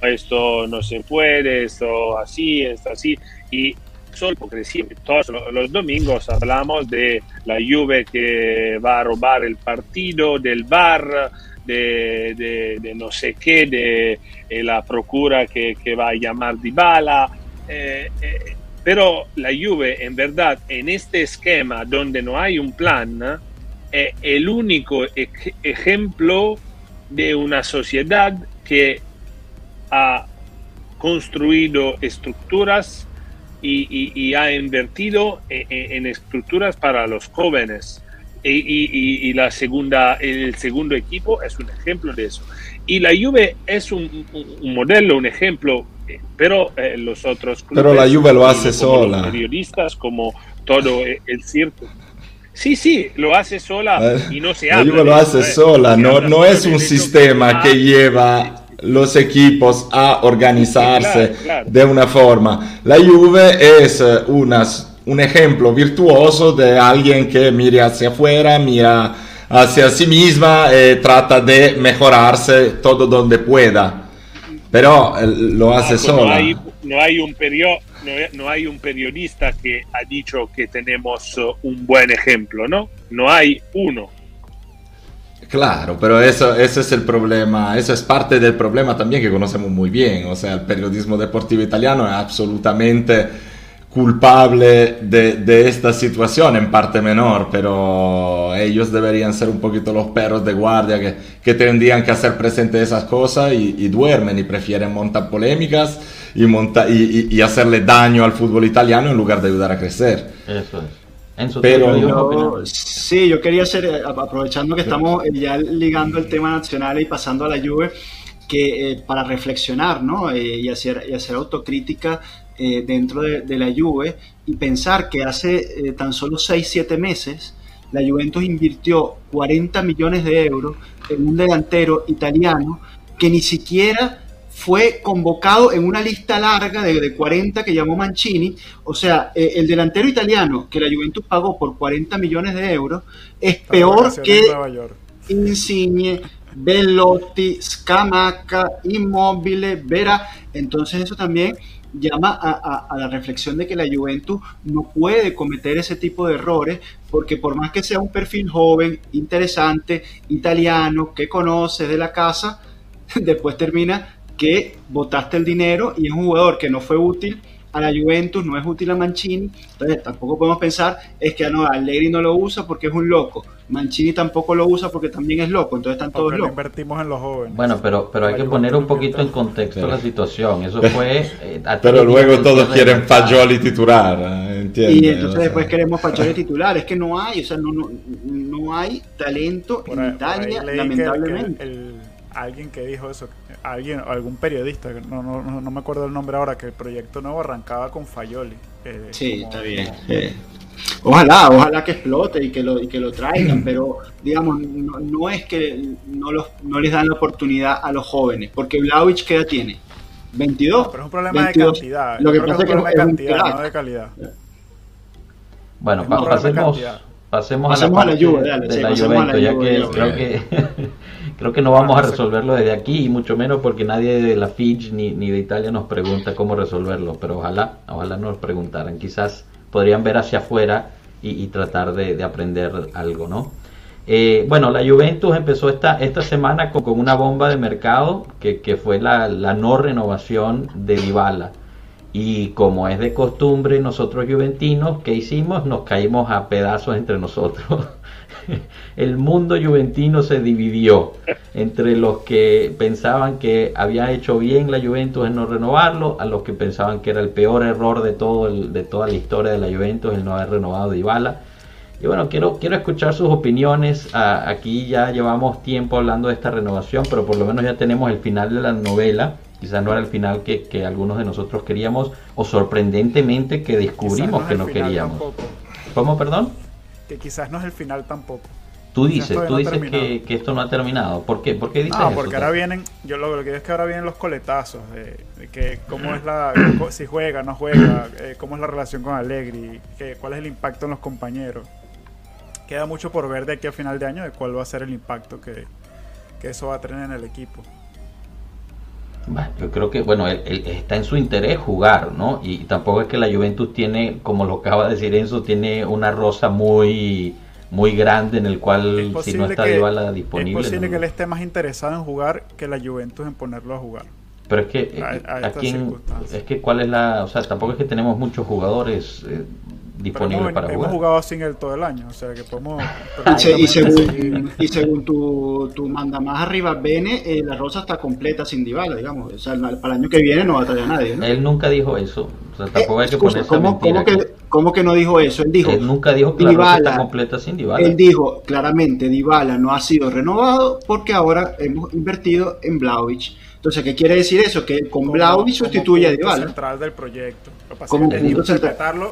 esto no se puede, esto así, esto así, y solo porque todos los domingos hablamos de la Juve que va a robar el partido, del bar, de, no sé qué, de, eh, la procura que, va a llamar Di Bala. Eh, eh, pero la Juve, en verdad, en este esquema donde no hay un plan, es el único ejemplo de una sociedad que ha construido estructuras y, ha invertido en, estructuras para los jóvenes. Y, la segunda, el segundo equipo es un ejemplo de eso. Y la Juve es un, modelo, un ejemplo, eh, pero eh, los otros clubes... Pero la Juve lo hace sola. periodistas, como todo el circo. Sí, sí, lo hace sola y no se habla. La Juve lo hace sola, no, no es un sistema que lleva los equipos a organizarse de una forma. La Juve es eh, un ejemplo virtuoso de alguien que mira hacia afuera, mira hacia sí misma, y eh, trata de mejorarse todo donde pueda. Pero eh, lo hace solo. No hay, no hay un no hay un periodista que ha dicho que tenemos un buen ejemplo, ¿no? No hay uno. Claro, pero eso, eso es el problema, eso es parte del problema también que conocemos muy bien, o sea, el periodismo deportivo italiano es absolutamente culpable de, de, esta situación, en parte menor, pero ellos deberían ser un poquito los perros de guardia que, que tendrían que hacer presente esas cosas y, y duermen y prefieren montar polémicas y, monta y, y, hacerle daño al fútbol italiano en lugar de ayudar a crecer. Eso es. Pero sí, yo quería hacer, eh, aprovechando que estamos eh, ya ligando el tema nacional y pasando a la Juve, que eh, para reflexionar ¿no? y, hacer, y hacer autocrítica dentro de, la Juve y pensar que hace tan solo 6-7 meses la Juventus invirtió 40 millones de euros en un delantero italiano que ni siquiera fue convocado en una lista larga de, 40 que llamó Mancini. O sea, eh, el delantero italiano que la Juventus pagó por 40 millones de euros es peor que Insigne, Bellotti, Scamacca, Immobile, Vera. Entonces eso también llama a, a, la reflexión de que la Juventus no puede cometer ese tipo de errores porque por más que sea un perfil joven, interesante, italiano, que conoce de la casa, después termina que votaste el dinero y es un jugador que no fue útil a la Juventus, no es útil a Mancini, entonces tampoco podemos pensar es que no, Allegri no lo usa porque es un loco, Mancini tampoco lo usa porque también es loco, entonces están todos locos. invertimos en los jóvenes. Bueno, pero, pero hay que poner un poquito en contexto la situación, eso fue... Eh, pero luego todos quieren Fagioli titular, ¿eh? ¿entiendes? Y entonces después queremos Fagioli titular, es que no hay, o sea, no, no, no hay talento en Italia, lamentablemente. Alguien que dijo eso, alguien, algún periodista, no, no, no, me acuerdo el nombre ahora, que el proyecto nuevo arrancaba con Fayoli. Eh, sí, está bien. Ojalá, ojalá que explote y que lo, y que lo traigan, pero digamos, no, es que no, los, no les dan la oportunidad a los jóvenes, porque Vlaovic, ¿qué edad tiene? 22. pero es un problema de cantidad. Lo que pasa es que es un problema de cantidad, no de calidad. Bueno, pasemos, pasemos, a la, de, la Juventus, ya que creo que creo que no vamos a resolverlo desde aquí y mucho menos porque nadie de la Fiji ni, ni de Italia nos pregunta cómo resolverlo, pero ojalá, ojalá nos preguntaran, quizás podrían ver hacia afuera y, tratar de, aprender algo, ¿no? Eh, bueno, la Juventus empezó esta, esta semana con, una bomba de mercado que, que fue la, la, no renovación de Dybala. Y como es de costumbre, nosotros juventinos, ¿qué hicimos? Nos caímos a pedazos entre nosotros. el mundo juventino se dividió entre los que pensaban que había hecho bien la Juventus en no renovarlo, a los que pensaban que era el peor error de todo el, de toda la historia de la Juventus el no haber renovado Dybala. Y bueno, quiero, quiero escuchar sus opiniones. aquí ya llevamos tiempo hablando de esta renovación, pero por lo menos ya tenemos el final de la novela. Quizás no era el final que, algunos de nosotros queríamos, o sorprendentemente que descubrimos que no queríamos. ¿Cómo, perdón? Que quizás no es el final tampoco. Tú dices, tú dices que, esto no ha terminado. ¿Por qué? ¿Por qué dices no, porque ahora vienen, yo lo, que digo es que ahora vienen los coletazos, de, que cómo es la, si juega, no juega, eh, cómo es la relación con Allegri, que, cuál es el impacto en los compañeros. Queda mucho por ver de aquí a final de año de cuál va a ser el impacto que, eso va a tener en el equipo. Yo creo que, bueno, está en su interés jugar, ¿no? Y tampoco es que la Juventus tiene, como lo acaba de decir Enzo, tiene una rosa muy muy grande en el cual si no está bala disponible. Es posible que él esté más interesado en jugar que la Juventus en ponerlo a jugar. Pero es que es que cuál es la, o sea, tampoco es que tenemos muchos jugadores eh, disponibles para jugar. Hemos jugado sin él todo el año, o sea que podemos... y, según, y según tu, tu manda más arriba, Bene, eh, la rosa está completa sin Dybala, digamos. O sea, para el año que viene no va a traer a nadie. Él nunca dijo eso. O sea, tampoco hay que poner ¿cómo, ¿cómo que, ¿Cómo que no dijo eso? Él dijo. Él nunca dijo que la está completa sin Dybala. Él dijo claramente Dybala no ha sido renovado porque ahora hemos invertido en Blaovic. Entonces, ¿qué quiere decir eso? Que con Blaovic sustituye a Dybala. central del proyecto. Como punto central.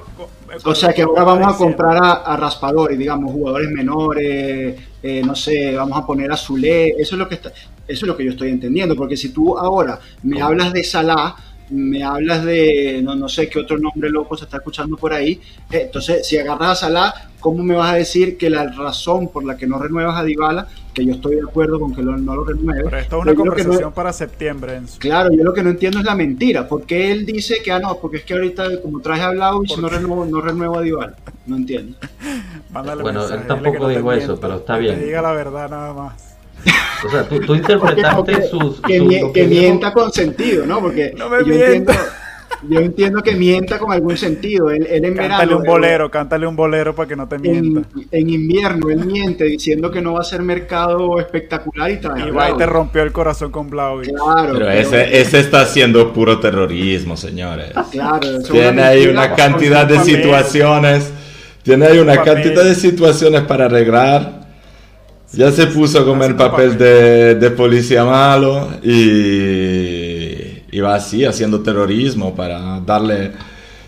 O sea que ahora vamos a comprar a, raspadores, digamos, jugadores menores, eh, no sé, vamos a poner a Zule. Eso es lo que está, eso es lo que yo estoy entendiendo, porque si tú ahora me hablas de Salah me hablas de, no, no sé qué otro nombre loco se está escuchando por ahí. Eh, entonces, si agarras a Salah, ¿cómo me vas a decir que la razón por la que no renuevas a Dybala, que yo estoy de acuerdo con que no lo renueve Pero esto es una conversación para septiembre. Claro, yo lo que no entiendo es la mentira. porque él dice que, ah, no, porque es que ahorita, como traje a Vlaovic, no renuevo, no renuevo a Dybala? No entiendo. bueno, él tampoco dijo eso, pero está bien. Que diga la verdad nada más. O sea, tú, interpretaste sus... Que, mienta con sentido, ¿no? Porque yo, entiendo, yo entiendo que mienta con algún sentido. Él, él en cántale un bolero, cántale un bolero para que no te mienta. En, invierno él miente diciendo que no va a ser mercado espectacular y trae Y va y te rompió el corazón con Blau. Claro. Pero, ese, ese está haciendo puro terrorismo, señores. Claro. Tiene ahí una cantidad de situaciones... Tiene ahí una cantidad de situaciones para arreglar ya se puso como el papel de, policía malo y, va así haciendo terrorismo para darle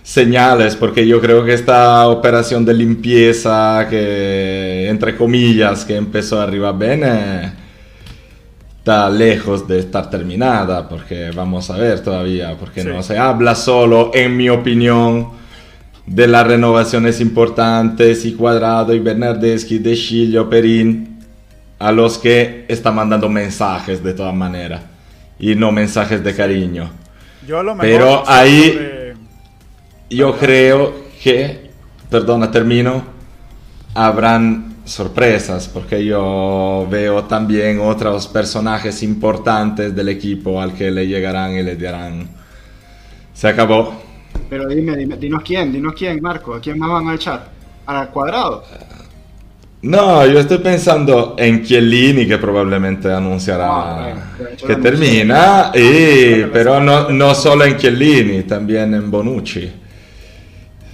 señales, porque yo creo que esta operación de limpieza que, entre comillas, que empezó arriba bene, está lejos de estar terminada, porque vamos a ver todavía, porque no se habla solo, en mi opinión, de las renovaciones importantes y Cuadrado y Bernardeschi, De Chilio, Perín a los que está mandando mensajes de todas maneras y no mensajes de cariño. Yo lo Pero ahí yo creo que, perdona, termino, habrán sorpresas porque yo veo también otros personajes importantes del equipo al que le llegarán y le dirán, se acabó. Pero dime, dime, dinos quién, dinos quién, Marco, ¿a quién más van a echar? ¿Al cuadrado? No, yo estoy pensando en Chiellini que probablemente anunciará ah, que termina, y, pero no, no, solo en Chiellini, también en Bonucci.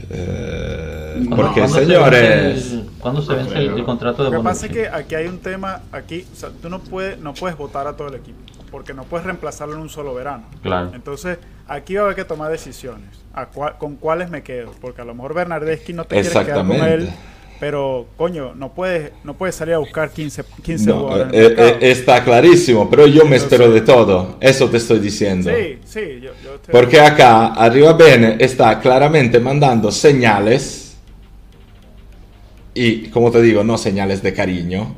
Eh, porque señores... ¿Cuándo se vence el, contrato de Bonucci? Lo que pasa es que aquí hay un tema, aquí, o sea, tú no puedes, no puedes votar a todo el equipo. porque no puedes reemplazarlo en un solo verano. Claro. Entonces, aquí va a haber que tomar decisiones. ¿Con cuáles me quedo? Porque a lo mejor Bernardeschi no te quedar con él pero, coño, no puedes, no puedes salir a buscar 15, 15 eh, eh, está clarísimo, pero yo me espero de todo. Eso te estoy diciendo. Sí, sí. Yo, Porque acá, arriba Bene está claramente mandando señales. Y, como te digo, no señales de cariño.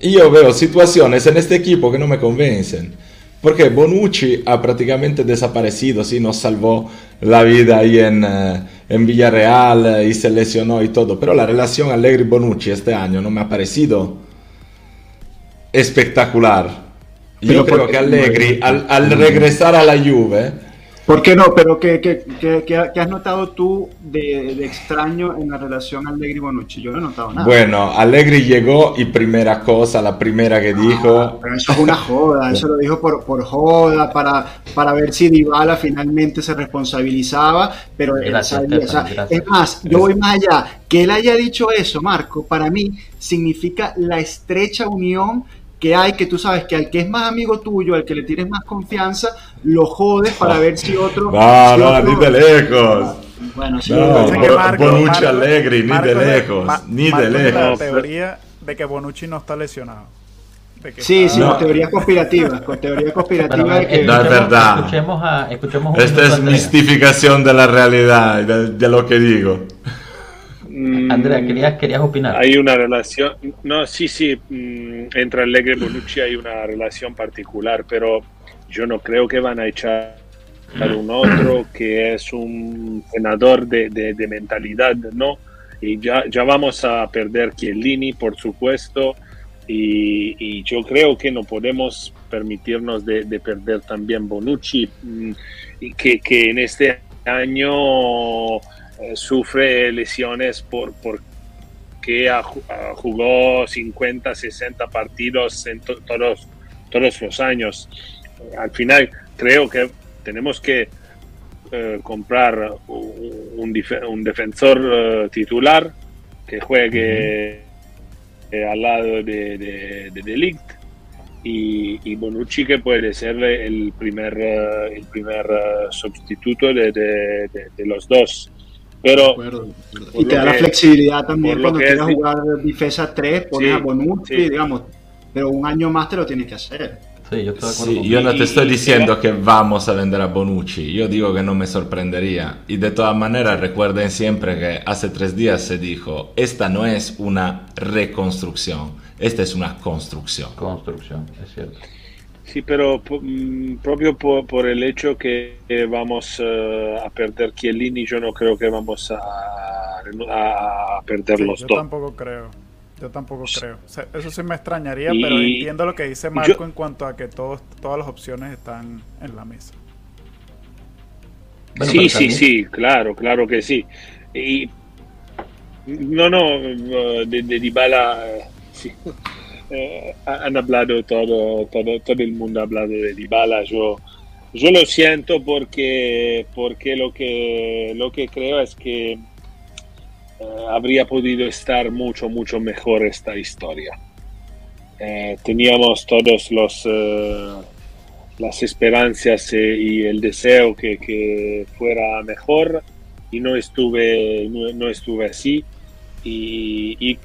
Y yo veo situaciones en este equipo que no me convencen. Porque Bonucci ha prácticamente desaparecido, sí, nos salvó la vida ahí en, eh, en Villarreal y se lesionó y todo. Pero la relación Allegri-Bonucci este año no me ha parecido espectacular. Yo creo que Allegri, al, al regresar a la Juve, ¿Por qué no? Pero ¿qué, qué, qué, has notado tú de, extraño en la relación Allegri-Bonucci? Yo no he notado nada. Bueno, Allegri llegó y primera cosa, la primera que dijo... Ah, pero eso es una joda, eso lo dijo por, por joda, para, para ver si Dybala finalmente se responsabilizaba, pero gracias, es más, yo voy más allá. Que él haya dicho eso, Marco, para mí significa la estrecha unión que hay, que tú sabes que al que es más amigo tuyo, al que le tienes más confianza, lo jodes para ver si otro... No, no, ni de lejos. Bueno, sí, no, Bonucci Allegri, ni de lejos, ni de lejos. la teoría de que Bonucci no está lesionado. sí, sí, con teorías conspirativas, con teorías conspirativas de que... No es verdad. Escuchemos a, escuchemos Esta es mistificación de la realidad, de lo que digo. Mm, Andrea, ¿querías, querías opinar. Hay una relación, no, sí, sí, mm, entre Allegri y Bonucci hay una relación particular, pero yo no creo que van a echar a un otro que es un senador de, de, mentalidad, ¿no? Y ya, ya vamos a perder Chiellini, por supuesto, y, y yo creo que no podemos permitirnos de, de perder también Bonucci, mm, que, que en este año sufre lesiones por, por que jugó 50, 60 partidos en todos, todos los años. Al final creo que tenemos que eh, comprar un, un defensor eh, titular que juegue al lado de, de, de y, Bonucci que puede ser el primer, el primer sustituto de, de, los dos. Pero, y te da la flexibilidad también cuando quieras jugar defensa 3, pones a Bonucci, digamos, pero un año más te lo tienes que hacer. Sí, yo, estoy yo no te estoy diciendo que vamos a vender a Bonucci, yo digo que no me sorprendería. Y de todas maneras, recuerden siempre que hace tres días se dijo, esta no es una reconstrucción, esta es una construcción. Construcción, es cierto. Sí, pero mm, propio por, el hecho que vamos eh, a perder Chiellini, yo no creo que vamos a, a perder los dos. Yo tampoco creo. Yo tampoco creo. eso sí me extrañaría, pero entiendo lo que dice Marco en cuanto a que todos, todas las opciones están en la mesa. sí, sí, sí, claro, claro que sí. Y no, no, de, de Dybala, eh, sí. Eh, han hablado todo, todo, todo el mundo ha hablado de Dybala. Yo, yo lo siento porque, porque lo, que, lo que creo es que eh, habría podido estar mucho, mucho mejor esta historia. Eh, teníamos todos los, las esperanzas y el deseo que, que, fuera mejor y no estuve, no, estuve así. Y, y,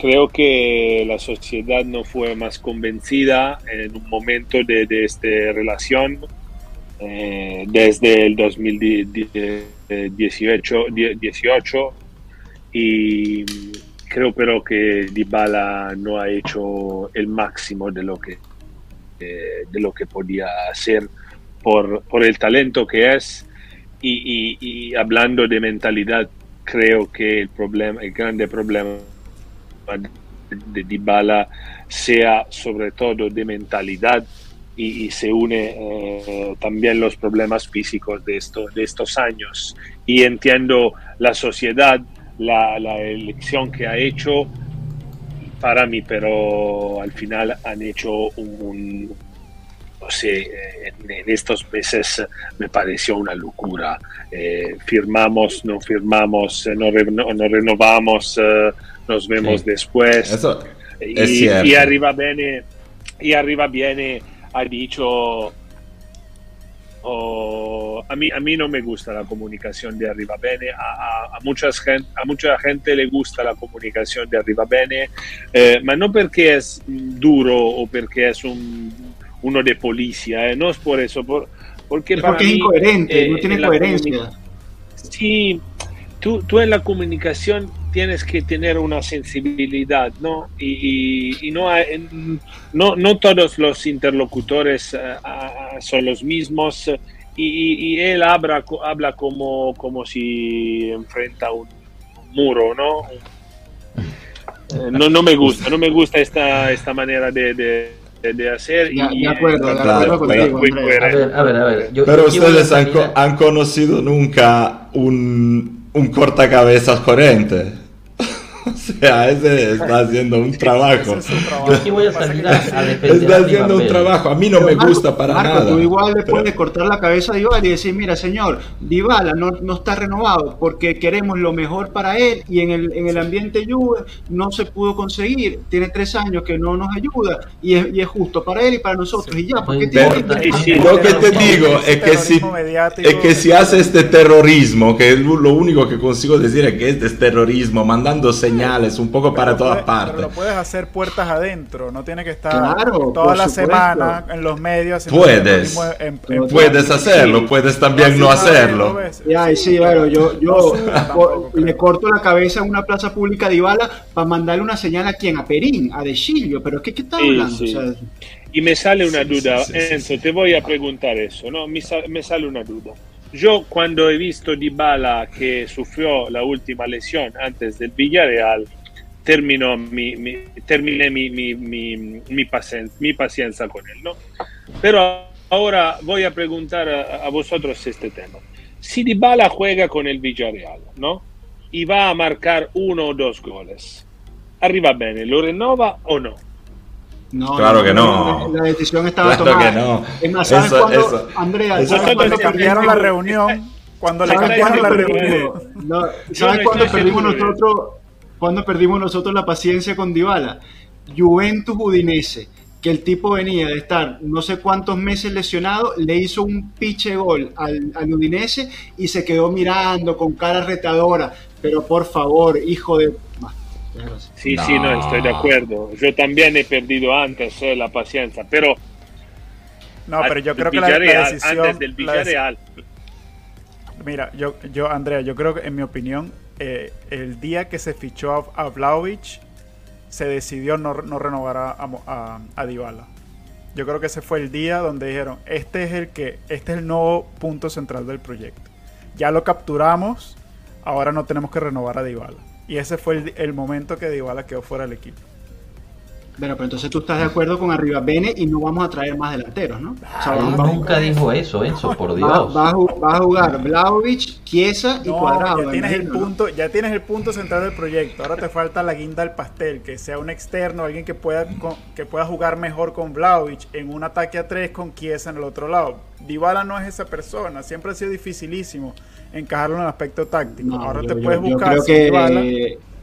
creo que la sociedad no fue más convencida en un momento de, de esta relación eh, desde el 2018 18, y creo pero que Dybala no ha hecho el máximo de lo que eh, de lo que podía hacer por, por el talento que es. Y, y, y hablando de mentalidad creo que el problema el grande problema de Dybala sea sobre todo de mentalidad y, se une eh, también los problemas físicos de, esto, de estos años. Y entiendo la sociedad, la, elección que ha hecho para mí, pero al final han hecho un, no sé, en, estos meses me pareció una locura. Eh, firmamos, no firmamos, no, no renovamos. Eh, nos vemos después. Eso y, y, arriba viene y arriba viene ha dicho a, mí, a mí no me gusta la comunicación de arriba bene, a, a, mucha, gente, a mucha gente le gusta la comunicación de arriba bene, eh, pero no porque es duro o porque es un, uno de policía, eh, no es por eso, por, porque, es porque es incoherente, no eh, tiene coherencia. Sí, tú, tú en la comunicación tienes que tener una sensibilidad, ¿no? Y, y, no, no, no, todos los interlocutores uh, son los mismos y, y, él habla, habla como, como si enfrenta un muro, ¿no? Eh, no, no me gusta, no me gusta esta, esta manera de, de, de hacer. Ya, y, de acuerdo, de acuerdo contigo, a ver, a ver, a ver. Yo, Pero ustedes han, han, conocido nunca un, un cortacabezas coherente. O sea, ese está haciendo un trabajo. Yo aquí voy a salir a, defender Está haciendo un trabajo. A mí no me gusta para nada. Tú igual le puedes cortar la cabeza a Dybala y decir, mira, señor, Dybala no, no está renovado porque queremos lo mejor para él y en el, en el ambiente Juve no se pudo conseguir. Tiene tres años que no nos ayuda y es, y es justo para él y para nosotros. Y ya, porque Lo que te digo es que si, es que si hace este terrorismo, que lo único que consigo decir es que este es terrorismo, mandando señales un poco para todas partes. Pero lo puedes hacer puertas adentro, no tiene que estar toda la semana en los medios. Puedes, puedes hacerlo, puedes también no hacerlo. Ya, sí, bueno, yo, yo le corto la cabeza en una plaza pública de Ibala para mandarle una señal a quien, a Perín, a De Chilio, pero es que ¿qué está hablando? y me sale una duda, Enzo, te voy a preguntar eso, ¿no? Me, me sale una duda. Yo cuando he visto Dybala que sufrió la última lesión antes del Villarreal, terminó mi, mi terminé mi, mi, mi, paciencia, mi paciencia con él, ¿no? Pero ahora voy a preguntar a, a, vosotros este tema. Si Dybala juega con el Villarreal, ¿no? Y va a marcar uno o dos goles, ¿arriba bene? ¿Lo renova o no? No, claro que no. La, decisión estaba claro tomada. Que no. Es más, ¿sabes eso, cuando, eso, Andrea, eso ¿sabes cuando cambiaron la reunión? Cuando le cambiaron la reunión. No, ¿Sabes cuándo perdimos nosotros? Cuando perdimos nosotros la paciencia con Dybala? Juventus Udinese, que el tipo venía de estar no sé cuántos meses lesionado, le hizo un piche gol al, al Udinese y se quedó mirando con cara retadora. Pero por favor, hijo de Sí, no. sí, no, estoy de acuerdo. Yo también he perdido antes eh, la paciencia, pero... No, pero yo creo que la, la, decisión... Antes del Villarreal... Mira, yo, yo, Andrea, yo creo que en mi opinión, eh, el día que se fichó a, a Vlaovic, se decidió no, no renovar a, a, a, Dybala. Yo creo que ese fue el día donde dijeron, este es el que, este es el nuevo punto central del proyecto. Ya lo capturamos, ahora no tenemos que renovar a Dybala. Y ese fue el, el momento que Dybala quedó fuera del equipo. Bueno, pero entonces tú estás de acuerdo con Arriba Bene y no vamos a traer más delanteros, ¿no? O sea, nunca dijo eso, Enzo, por Dios. Va, va, va a jugar Vlaovic, Chiesa y no, Cuadrado. Ya tienes, el punto, ya tienes el punto central del proyecto. Ahora te falta la guinda del pastel, que sea un externo, alguien que pueda, que pueda jugar mejor con Vlaovic en un ataque a tres con Chiesa en el otro lado. Dybala no es esa persona, siempre ha sido dificilísimo encajarlo en el aspecto táctico. No, Ahora yo, te puedes yo, buscar yo creo que, Dybala,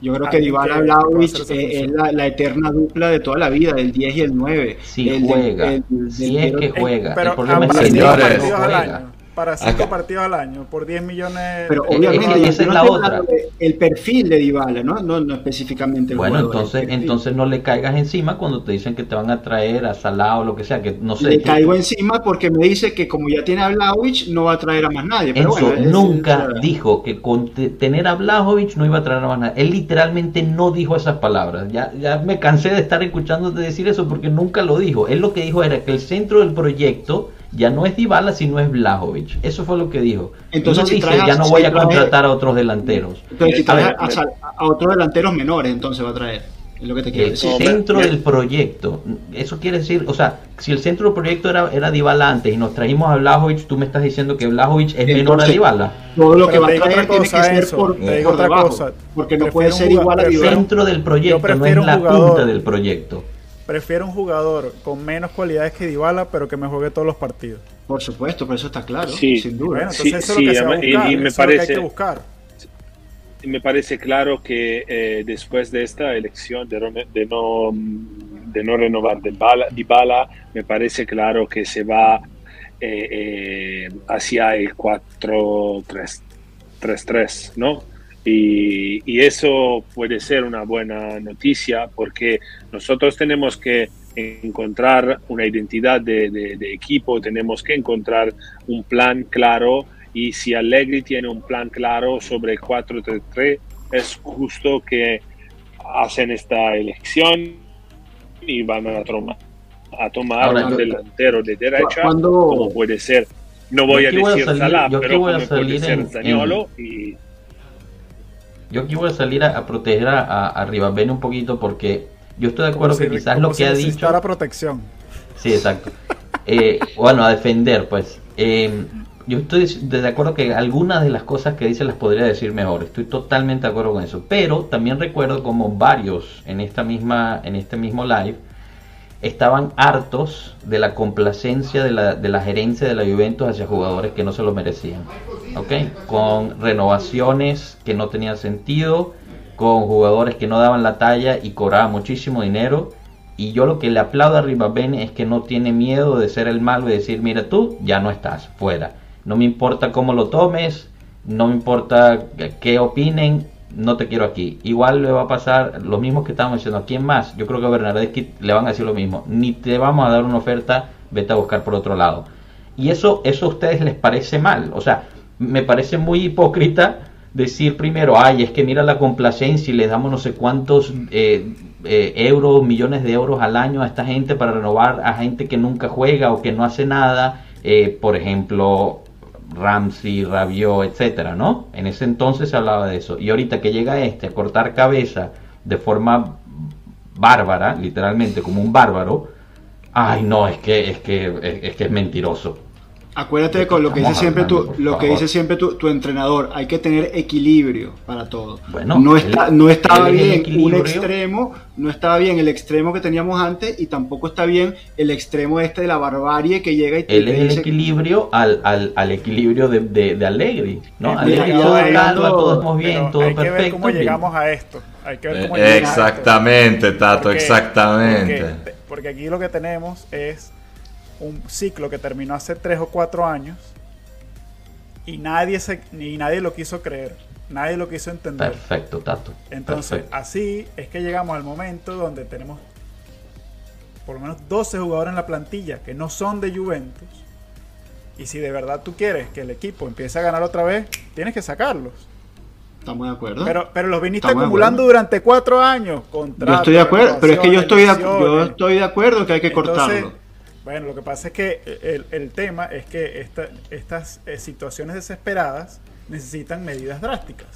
yo creo que Dybala Vlaovic eh, es la, la, eterna dupla de toda la vida, del 10 y el 9. Si el, juega, el, el, si es que juega. Pero el problema es que señores, partidos al para 5 partidos al año, por 10 millones. Pero obviamente, esa es la otra. El perfil de Dybala, ¿no? No, no específicamente el Bueno, jugador, entonces, entonces no le caigas encima cuando te dicen que te van a traer a Salah o lo que sea, que no sé. Le que... caigo encima porque me dice que como ya tiene a Vlahovic, no va a traer a más nadie. Pero Enzo bueno, nunca es, dijo que con tener a Vlahovic no iba a traer a más nadie. Él literalmente no dijo esas palabras. Ya, ya me cansé de estar escuchándote decir eso porque nunca lo dijo. Él lo que dijo era que el centro del proyecto ya no es Dybala sino es Vlahovic. Eso fue lo que dijo. Entonces, no si dice, traes, ya no voy si a contratar a otros delanteros. Entonces, si traes a, a, a, otros delanteros menores, entonces va a traer. Es lo que te quiero el decir. centro del proyecto, eso quiere decir, o sea, si el centro del proyecto era, era Dybala antes y nos trajimos a Vlahovic, tú me estás diciendo que Vlahovic es entonces, menor a Dybala. Todo lo que va a traer tiene que ser eso, por, por otra debajo, cosa. porque no puede ser igual a Dybala. El centro del proyecto, no es la punta del proyecto. Prefiero un jugador con menos cualidades que Dybala, pero que me juegue todos los partidos. Por supuesto, pero eso está claro, sí. sin duda. Bueno, entonces Sí, eso sí, es lo que se va a buscar, y- y me eso es lo que hay parece- que buscar. me parece claro que eh, después de esta elección de, de no de no renovar de Bala, me parece claro que se va eh, eh, hacia el 4-3-3, ¿no? Y, eso puede ser una buena noticia porque nosotros tenemos que encontrar una identidad de, equipo, tenemos que encontrar un plan claro y si Allegri tiene un plan claro sobre el 4-3-3, es justo que hacen esta elección y van a, tomar, a tomar un delantero de derecha, como puede ser, no voy a decir Salah, pero como puede ser Zaniolo y yo aquí voy a salir a, proteger a, a, un poquito porque yo estoy de acuerdo que quizás lo que ha dicho. la protección. Sí, exacto. Eh, bueno, a defender, pues. Eh, yo estoy de acuerdo que algunas de las cosas que dice las podría decir mejor. Estoy totalmente de acuerdo con eso. Pero también recuerdo como varios en esta misma, en este mismo live estaban hartos de la complacencia de la, de la gerencia de la Juventus hacia jugadores que no se lo merecían. ¿Ok? Con renovaciones que no tenían sentido, con jugadores que no daban la talla y cobraban muchísimo dinero. Y yo lo que le aplaudo a Ribabene es que no tiene miedo de ser el malo y decir, mira tú, ya no estás, fuera. No me importa cómo lo tomes, no me importa qué opinen, no te quiero aquí. Igual le va a pasar lo mismo que estábamos diciendo. ¿A quién más? Yo creo que a Bernardeschi le van a decir lo mismo. Ni te vamos a dar una oferta, vete a buscar por otro lado. Y eso, eso a ustedes les parece mal. O sea, me parece muy hipócrita decir primero, ay, es que mira la complacencia y les damos no sé cuántos eh, eh, euros, millones de euros al año a esta gente para renovar a gente que nunca juega o que no hace nada. Eh, por ejemplo, Ramsey, Rabiot, etcétera, ¿no? En ese entonces se hablaba de eso. Y ahorita que llega este a cortar cabeza de forma bárbara, literalmente como un bárbaro, ay no, es que es que es que es mentiroso. Acuérdate con lo que dice siempre tu, lo que dice siempre tu, entrenador, hay que tener equilibrio para todo. Bueno, no está, no estaba bien un extremo, no estaba bien el extremo que teníamos antes y tampoco está bien el extremo este de la barbarie que llega y te Él es el equilibrio al, al, al, equilibrio de, de, de Allegri, ¿no? Allegri todo calma, todo estamos bien, todo hay perfecto. Que ver cómo llegamos a esto. Hay que ver cómo exactamente, Tato, exactamente. porque aquí lo que tenemos es un ciclo que terminó hace tres o cuatro años y nadie, se, ni nadie lo quiso creer, nadie lo quiso entender. Perfecto, Tato. Entonces, así es que llegamos al momento donde tenemos por lo menos 12 jugadores en la plantilla que no son de Juventus. Y si de verdad tú quieres que el equipo empiece a ganar otra vez, tienes que sacarlos. Estamos de acuerdo. Pero, pero los viniste acumulando durante cuatro años. yo estoy de acuerdo, pero es que yo estoy de, yo estoy de acuerdo que hay que cortarlo bueno, lo que pasa es que el, tema es que estas eh, situaciones desesperadas necesitan medidas drásticas.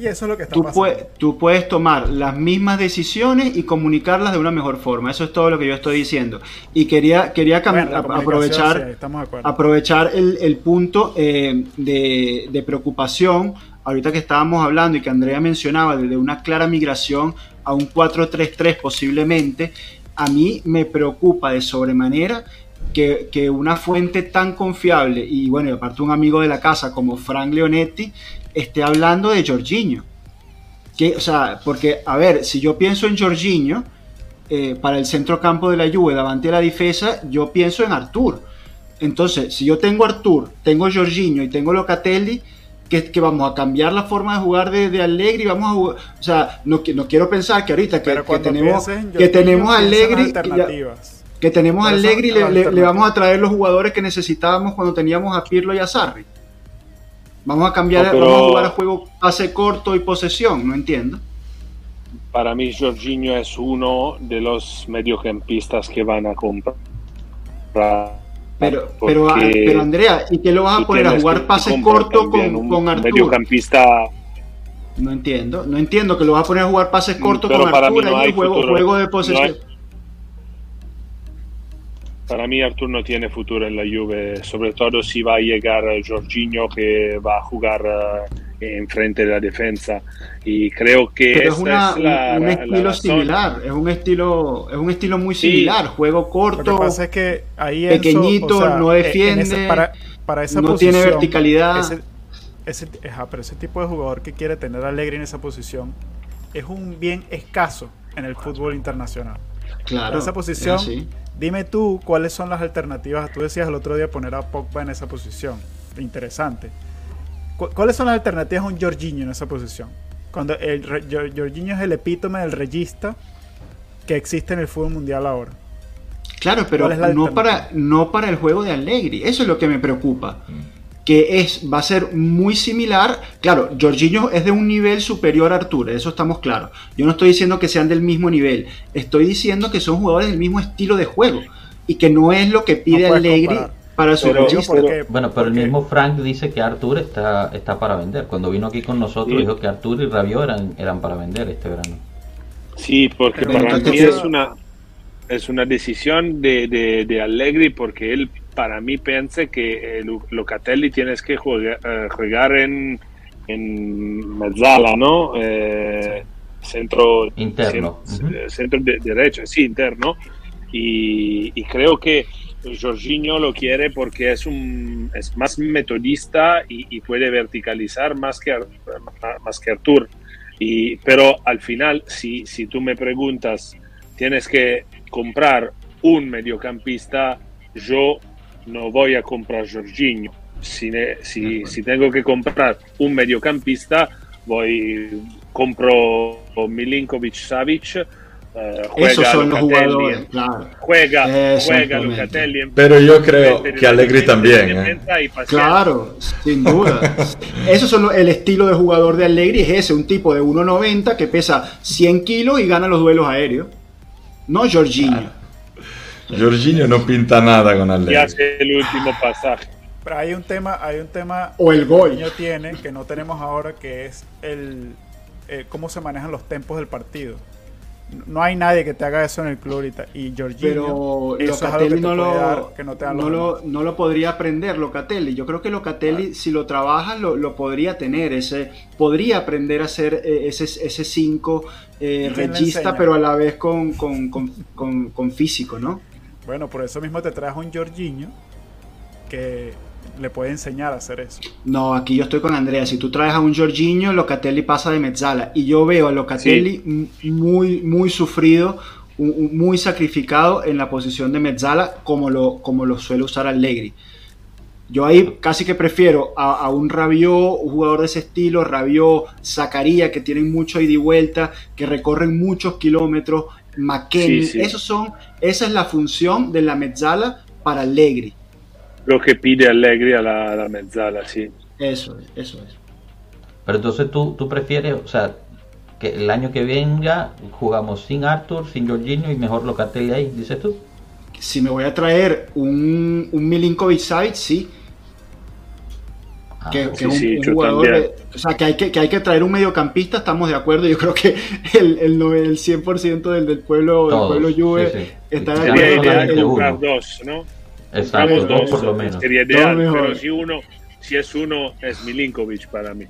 Y eso es lo que está tú pasando. tú puedes tomar las mismas decisiones y comunicarlas de una mejor forma. Eso es todo lo que yo estoy diciendo. Y quería, quería aprovechar, aprovechar el, punto eh, de, de preocupación ahorita que estábamos hablando y que Andrea mencionaba de una clara migración a un 4-3-3 posiblemente, a mí me preocupa de sobremanera que, una fuente tan confiable y bueno, aparte un amigo de la casa como Frank Leonetti esté hablando de Jorginho. Que, o sea, porque, a ver, si yo pienso en Jorginho eh, para el centro campo de la Juve, davante de la defensa, yo pienso en Artur. Entonces, si yo tengo Artur, tengo Jorginho y tengo Locatelli, que, vamos a cambiar la forma de jugar de, de Allegri, vamos a jugar, o sea, no, no quiero pensar que ahorita que, tenemos que tenemos Allegri que tenemos Allegri le, le, vamos a traer los jugadores que necesitábamos cuando teníamos a Pirlo y a Sarri. Vamos a cambiar, vamos a jugar a juego pase corto y posesión, no entiendo. Para mí Jorginho es uno de los mediocampistas que van a comprar pero, pero, pero Andrea, ¿y qué lo vas a poner a jugar pases cortos con, con Arturo? Mediocampista. No entiendo, no entiendo que lo vas a poner a jugar pases cortos con Arturo no y juego, juego de posesión. para mí Artur no tiene futuro en la Juve, sobre todo si va a llegar Jorginho que va a jugar eh, enfrente de la defensa y creo que es, una, un estilo similar, es un estilo es un estilo muy similar, juego corto, Lo que pasa es que ahí pequeñito, no defiende, para, para, esa no tiene verticalidad. Ese, ese, pero ese tipo de jugador que quiere tener alegre en esa posición es un bien escaso en el fútbol internacional. Claro. En esa posición, dime tú cuáles son las alternativas. Tú decías el otro día poner a Pogba en esa posición. Interesante. ¿Cuáles son las alternativas a un Jorginho en esa posición? Cuando el Jorginho es el epítome del regista que existe en el fútbol mundial ahora. Claro, pero no para, no para el juego de Allegri. Eso es lo que me preocupa. Que es, va a ser muy similar. Claro, Jorginho es de un nivel superior a Arturo, eso estamos claros. Yo no estoy diciendo que sean del mismo nivel. Estoy diciendo que son jugadores del mismo estilo de juego. Y que no es lo que pide Allegri para su pero, Bueno, pero el mismo Frank dice que Artur está, está para vender. Cuando vino aquí con nosotros dijo que Artur y Rabiot eran, eran para vender este verano. Sí, porque para mí es una, es una decisión de, de, Allegri porque él para mí piensa que eh, Locatelli tienes que jugar, eh, jugar en, en mezzala, ¿no? Eh, centro interno. Centro, de, derecho, sí, interno. Y, y, creo que Jorginho lo quiere porque es, un, es más metodista y, y puede verticalizar más que, más que Artur. Y, pero al final, si, si tú me preguntas, tienes que comprar un mediocampista, yo no voy a comprar Jorginho. Si, si, si, tengo que comprar un mediocampista, voy compro Milinkovic Savic. Uh, juega son los jugadores, claro. Juega, juega Lucatelli. Pero yo creo que Allegri también. ¿eh? Claro, sin duda. Eso son el estilo de jugador de Allegri, es ese, un tipo de 1,90 que pesa 100 kilos y gana los duelos aéreos. No Jorginho. Jorginho no pinta nada con Allegri. Y hace el último pasaje. Pero hay un tema, hay un tema o el gol que tiene que no tenemos ahora que es el eh, cómo se manejan los tempos del partido. No hay nadie que te haga eso en el club ahorita. Y Jorginho, pero Locatelli no, lo, no, lo, no, lo, podría aprender Locatelli. Yo creo que Locatelli, si lo trabaja, lo, lo, podría tener. Ese, podría aprender a hacer eh, ese 5 eh, regista, pero a la vez con, con, con, con, físico, ¿no? Bueno, por eso mismo te trajo un Jorginho que le puede enseñar a hacer eso. No, aquí yo estoy con Andrea. Si tú traes a un Jorginho, Locatelli pasa de mezzala. Y yo veo a Locatelli muy, muy sufrido, muy sacrificado en la posición de mezzala, como lo, como lo suele usar Allegri. Yo ahí casi que prefiero a, un Rabiot, un jugador de ese estilo, Rabiot, Zacarías, que tienen mucho ida y vuelta, que recorren muchos kilómetros, McKenny. Esos son, esa es la función de la mezzala para Allegri lo que pide Allegri a la, a la mezzala, sí. Eso es, eso es. Pero entonces tú, tú prefieres, o sea, que el año que venga jugamos sin Arthur, sin Jorginho y mejor Locatelli ahí, dices tú. Si me voy a traer un, un Milinkovic Savic, sí. Ah, que, que un, jugador o sea que hay que, que hay que traer un mediocampista estamos de acuerdo yo creo que el, el, el 100% del, del pueblo del pueblo Juve está de acuerdo dos, ¿no? Exacto, dos, por lo menos. Sería ideal, pero si uno, si es uno, es Milinkovic para mí.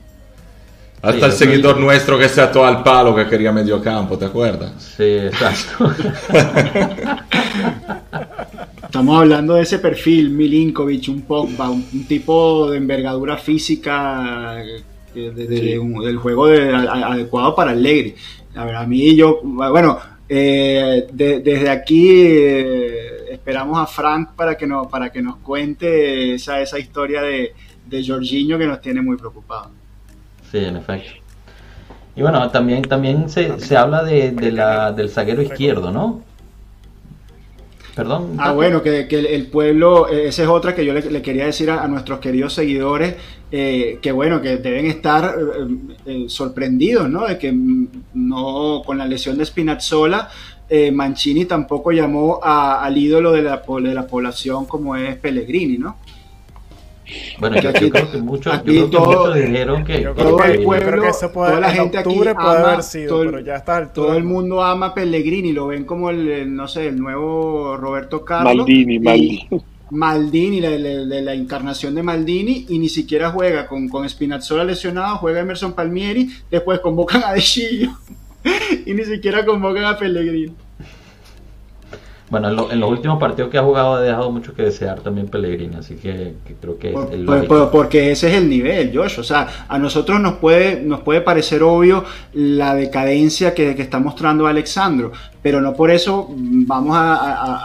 Hasta el seguidor nuestro que se ató al palo que quería medio campo, ¿te acuerdas? Sí, exacto. Estamos hablando de ese perfil, Milinkovic, un Pogba, un, tipo de envergadura física eh, del juego adecuado para Allegri. A ver, a mí yo, bueno, eh, desde aquí eh, esperamos a Frank para que, nos, para que nos cuente esa, esa historia de, de Jorginho que nos tiene muy preocupados. Sí, en efecto. Y bueno, también, también se, se habla de, de la, del zaguero izquierdo, ¿no? Perdón. Ah, bueno, que, que, el pueblo, eh, esa es otra que yo le, quería decir a, nuestros queridos seguidores, eh, que bueno, que deben estar eh, sorprendidos, ¿no? De que mm, no, con la lesión de Spinazzola, Mancini tampoco llamó al ídolo de la, de la población como es Pellegrini, ¿no? Bueno, yo, creo que muchos, dijeron que, todo el pueblo, toda la gente aquí ama, todo, ya está todo el mundo ama a Pellegrini, lo ven como el, no sé, el nuevo Roberto Carlos. Maldini, Maldini. Maldini, la, la, encarnación de Maldini, y ni siquiera juega con, con Spinazzola lesionado, juega Emerson Palmieri, después convocan a De y ni siquiera convocan a Pellegrini. Bueno, en, los últimos partidos que ha jugado ha dejado mucho que desear también Pellegrini, así que, creo que es el Porque ese es el nivel, Josh. O sea, a nosotros nos puede, nos puede parecer obvio la decadencia que, que está mostrando Alexandro, pero no por eso vamos a,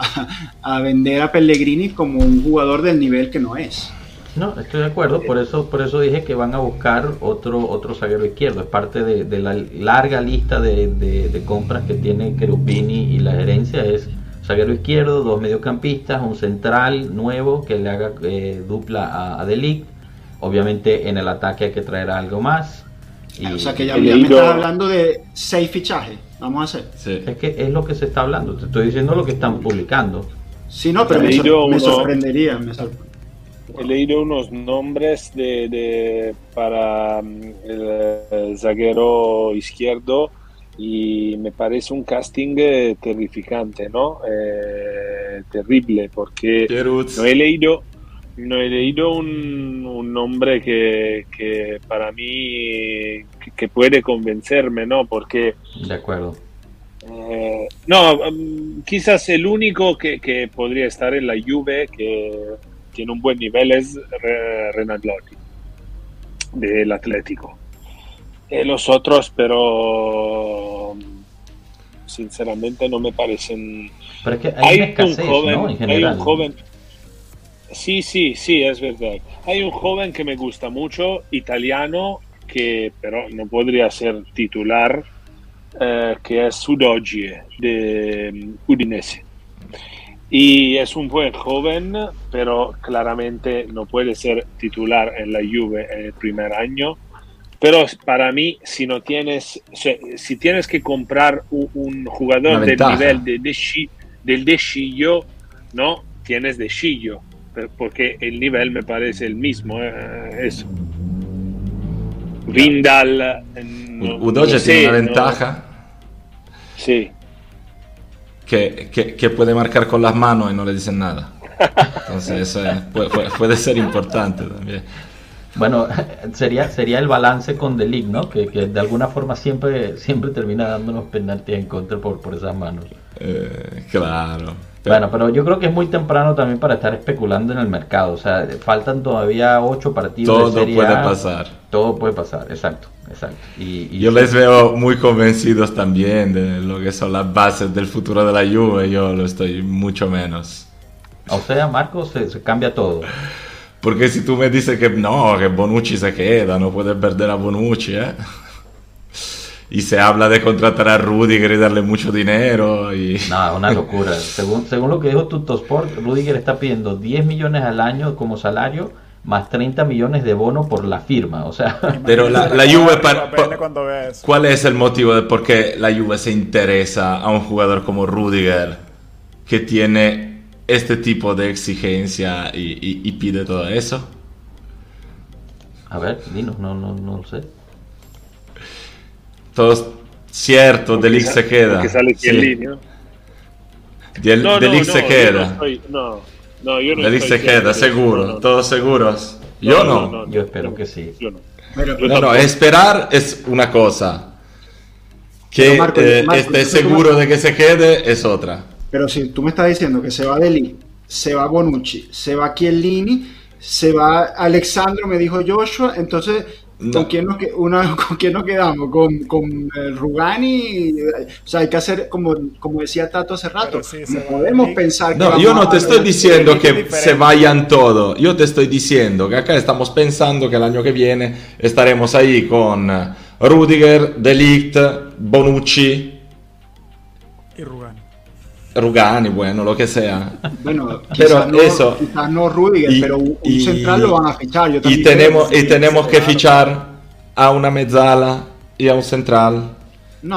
a, vender a Pellegrini como un jugador del nivel que no es. No, estoy de acuerdo, por eso, por eso dije que van a buscar otro, otro zaguero izquierdo. Es parte de, la larga lista de, de, compras que tiene Cherubini y la gerencia. Es zaguero izquierdo, dos mediocampistas, un central nuevo que le haga eh, dupla a, Delic. Obviamente en el ataque hay que traer algo más. o sea que ya, me estás hablando de seis fichajes. Vamos a hacer. Es que es lo que se está hablando. Te estoy diciendo lo que están publicando. Sí, no, pero me, sorprendería. He leído unos nombres de, para mm, el zaguero izquierdo y me parece un casting eh, terrificante, ¿no? Eh, terrible, porque no he leído, no he leído un, nombre que, para mí que, puede convencerme, ¿no? Porque... De acuerdo. Eh, no, mm, quizás el único que, podría estar en la Juve que tiene un buen nivel es Renato Lotti del Atlético eh, los otros, pero sinceramente no me parecen. Pero es que hay, un joven, hay un joven. Sí, sí, sí, es verdad. Hay un joven que me gusta mucho, italiano, que pero no podría ser titular, eh, que es Sudogie de mm, Udinese. Y es un buen joven, pero claramente no puede ser titular en la Juve en el primer año pero para mí, si no tienes, si tienes que comprar un, jugador del nivel de, del de no, tienes de Chillo, porque el nivel me parece el mismo. Eh, eso. Vindal. No, tiene una ventaja. Sí. Que, que, puede marcar con las manos y no le dicen nada. Entonces, eso puede, puede ser importante también. Bueno, sería, sería el balance con Delic, ¿no? Que, de alguna forma siempre, siempre termina dándonos penaltis en contra por, por esas manos. Eh, claro. Bueno, pero yo creo que es muy temprano también para estar especulando en el mercado. O sea, faltan todavía ocho partidos. Todo puede pasar. Todo puede pasar, exacto. exacto. Y, yo les veo muy convencidos también de lo que son las bases del futuro de la Juve. Yo lo estoy mucho menos. O sea, Marcos, se cambia todo. Porque si tú me dices que no, que Bonucci se queda, no puedes perder a Bonucci, ¿eh? Y se habla de contratar a Rudiger y darle mucho dinero. Y... No, una locura. según, según lo que dijo Tuttosport, Rudiger está pidiendo 10 millones al año como salario más 30 millones de bono por la firma, o sea... Pero la, la Juve, para, ¿cuál es el motivo de por qué la Juve se interesa a un jugador como Rudiger que tiene este tipo de exigencia y, pide todo eso? A ver, dinos, no, no, no lo sé. Todo cierto, Delic se queda. Que sale aquí en línea. Del, no, Delic se queda. no, no, yo no Delic se queda, seguro. ¿Todos seguros? Yo no. Yo espero que sí. no, no, esperar es una cosa. Que eh, esté seguro de que se quede es otra. Pero si tú me estás diciendo que se va Deli, se va Bonucci, se va Chiellini, se va Alexandro, me dijo Joshua, entonces ¿Con, quién nos, una, ¿Con quién nos quedamos? ¿Con, con el Rugani? O sea, hay que hacer, como, como decía Tato hace rato, podemos pensar No, yo no te estoy diciendo que se vayan todos. Yo te estoy diciendo que acá estamos pensando que el año que viene estaremos ahí con Rudiger, Delict, Bonucci. Y Rugani. Bueno, lo que sea. Bueno, pero no, eso. Quizás no Rudiger, pero un central lo van a fichar. y tenemos, y tenemos que fichar a una mezzala y a un central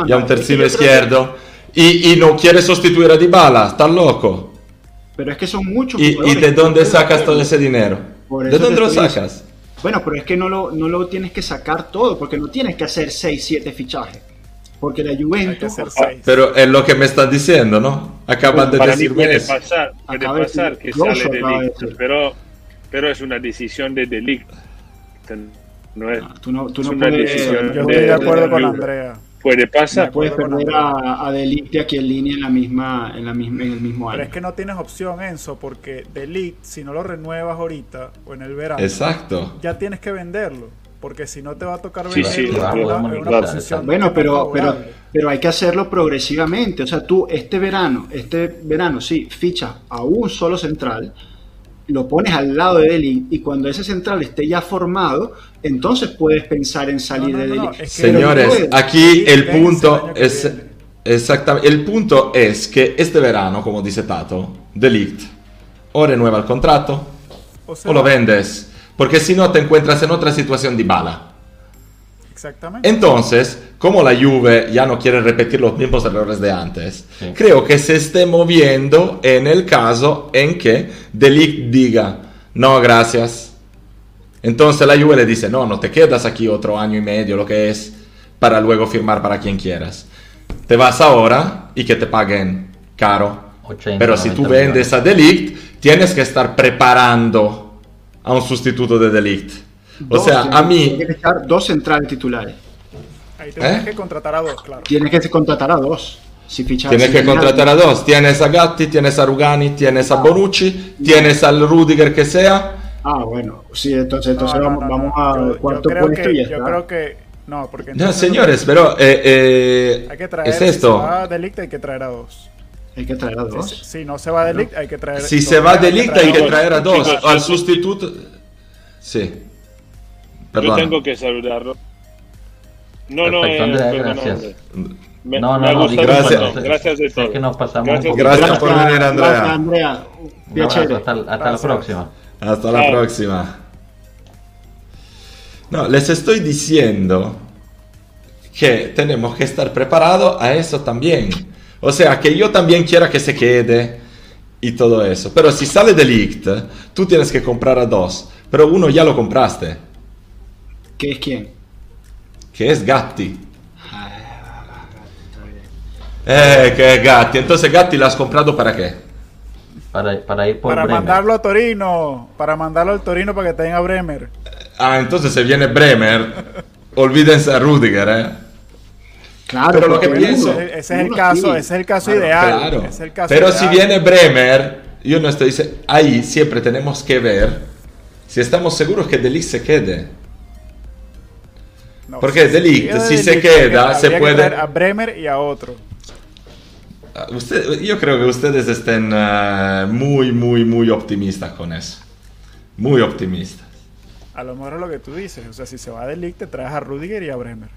y a un tercero izquierdo. Y, y, no quiere sustituir a Dybala, ¿estás loco? Pero es que son muchos. ¿Y, ¿y de dónde sacas todo ese dinero? ¿De dónde lo sacas? Bueno, pero es que no lo, no lo tienes que sacar todo, porque no tienes que hacer 6, 7 fichajes. Porque la Juventus. Pero es lo que me están diciendo, ¿no? Acaban de decir puede pasar, puede pasar que sale Delict, pero, pero es una decisión de Delict. No es, ah, tú no, tú no puedes, decisión Yo estoy de, acuerdo con Andrea. puede pasar. puedes perder a, a Delict aquí en línea en la misma, en la misma, en el mismo año. Pero es que no tienes opción, Enzo, porque Delict, si no lo renuevas ahorita o en el verano, Exacto. ya tienes que venderlo. Porque si no te va a tocar Sí, sí, en claro, una- claro, en una claro. posición Bueno, pero, pero, pero hay que hacerlo progresivamente. O sea, tú este verano, este verano, sí, fichas a un solo central, lo pones al lado de Delict y cuando ese central esté ya formado, entonces puedes pensar en salir No, no, de no, no, Delict. es que- Señores, aquí el punto es exactamente el punto es que este verano, como dice Tato, Delict o renueva el contrato O sea, o lo vendes, porque si no te encuentras en otra situación de bala. Exactamente. Entonces, como la Juve ya no quiere repetir los mismos errores de antes, Sí. creo que se esté moviendo en el caso en que Delict diga, no, gracias. Entonces la Juve le dice, no, no te quedas aquí otro año y medio, lo que es, para luego firmar para quien quieras. Te vas ahora y que te paguen caro. 80, Pero si tú 90 vendes a Delict, tienes que estar preparando a un sustituto de Delict. O Dos, sea, a mí... Tienes que estar dos centrales titulares. Ahí tienes ¿Eh? que contratar a dos, claro. Tienes que contratar a dos. Si fichas, Tienes si que contratar a dos. Tienes a Gatti, tienes a Rugani, tienes a Bonucci, tienes al Rudiger que sea. Ah, bueno. Sí, entonces, entonces No, no, vamos, no, vamos no. al Yo- yo cuarto creo puesto que- y ya Yo está. creo que. No, porque. No, señores, pero eh, eh, Hay que traer. es Si se esto. va a Delict, hay que traer a dos. Hay que traer a dos. si no se va a Delict, hay que traer. Si se va de Ligt hay que traer a dos. chicos, Al yo- sustituto. Sí. Yo Perdón. tengo que saludarlo. No, no, Perfecto, eh, gracias. Me, No, no, no, gracias. montón. Gracias de Sé todo. que nos pasamos Gracias. por venir, Andrea. Gracias, Andrea. Un abrazo, hasta, hasta la próxima. Hasta la Chao. próxima. No, les estoy diciendo que tenemos que estar preparados a eso también. O sea, que yo también quiera que se quede y todo eso. Pero si sale de Ligt, tú tienes que comprar a dos. Pero uno ya lo compraste, ¿Qué es quién? que es Gatti. Eh, que es Gatti. Entonces, Gatti lo has comprado para qué? Para, para ir por Para Bremen. mandarlo a Torino. Para mandarlo al Torino para que tenga Bremer. Ah, entonces se viene Bremer. Olvídense a Rudiger, ¿eh? Claro, Pero lo que pienso- uno- Ese, es el uno caso, sí. ese es el caso Claro, ideal. Claro. es el caso Pero ideal. si viene Bremer, yo no estoy se- ahí siempre tenemos que ver si estamos seguros que Delict se quede. No, porque De Ligt, queda si De se queda, se que puede- traer A Bremer y a otro. Ah, usted- yo creo que ustedes estén ah, muy, muy, muy optimistas con eso. Muy optimistas. A lo mejor es lo que tú dices. O sea, si se va de Ligt, te traes a Rudiger y a Bremer.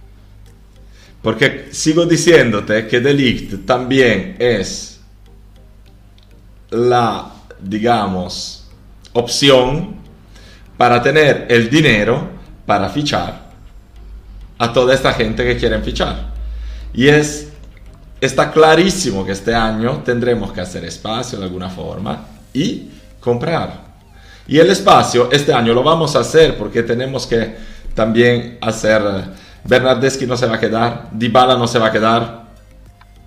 Porque sigo diciéndote que Delict también es la, digamos, opción para tener el dinero para fichar a toda esta gente que quieren fichar. Y es, está clarísimo que este año tendremos que hacer espacio de alguna forma y comprar. Y el espacio este año lo vamos a hacer porque tenemos que también hacer... Bernardeschi no se va a quedar, Dybala no se va a quedar.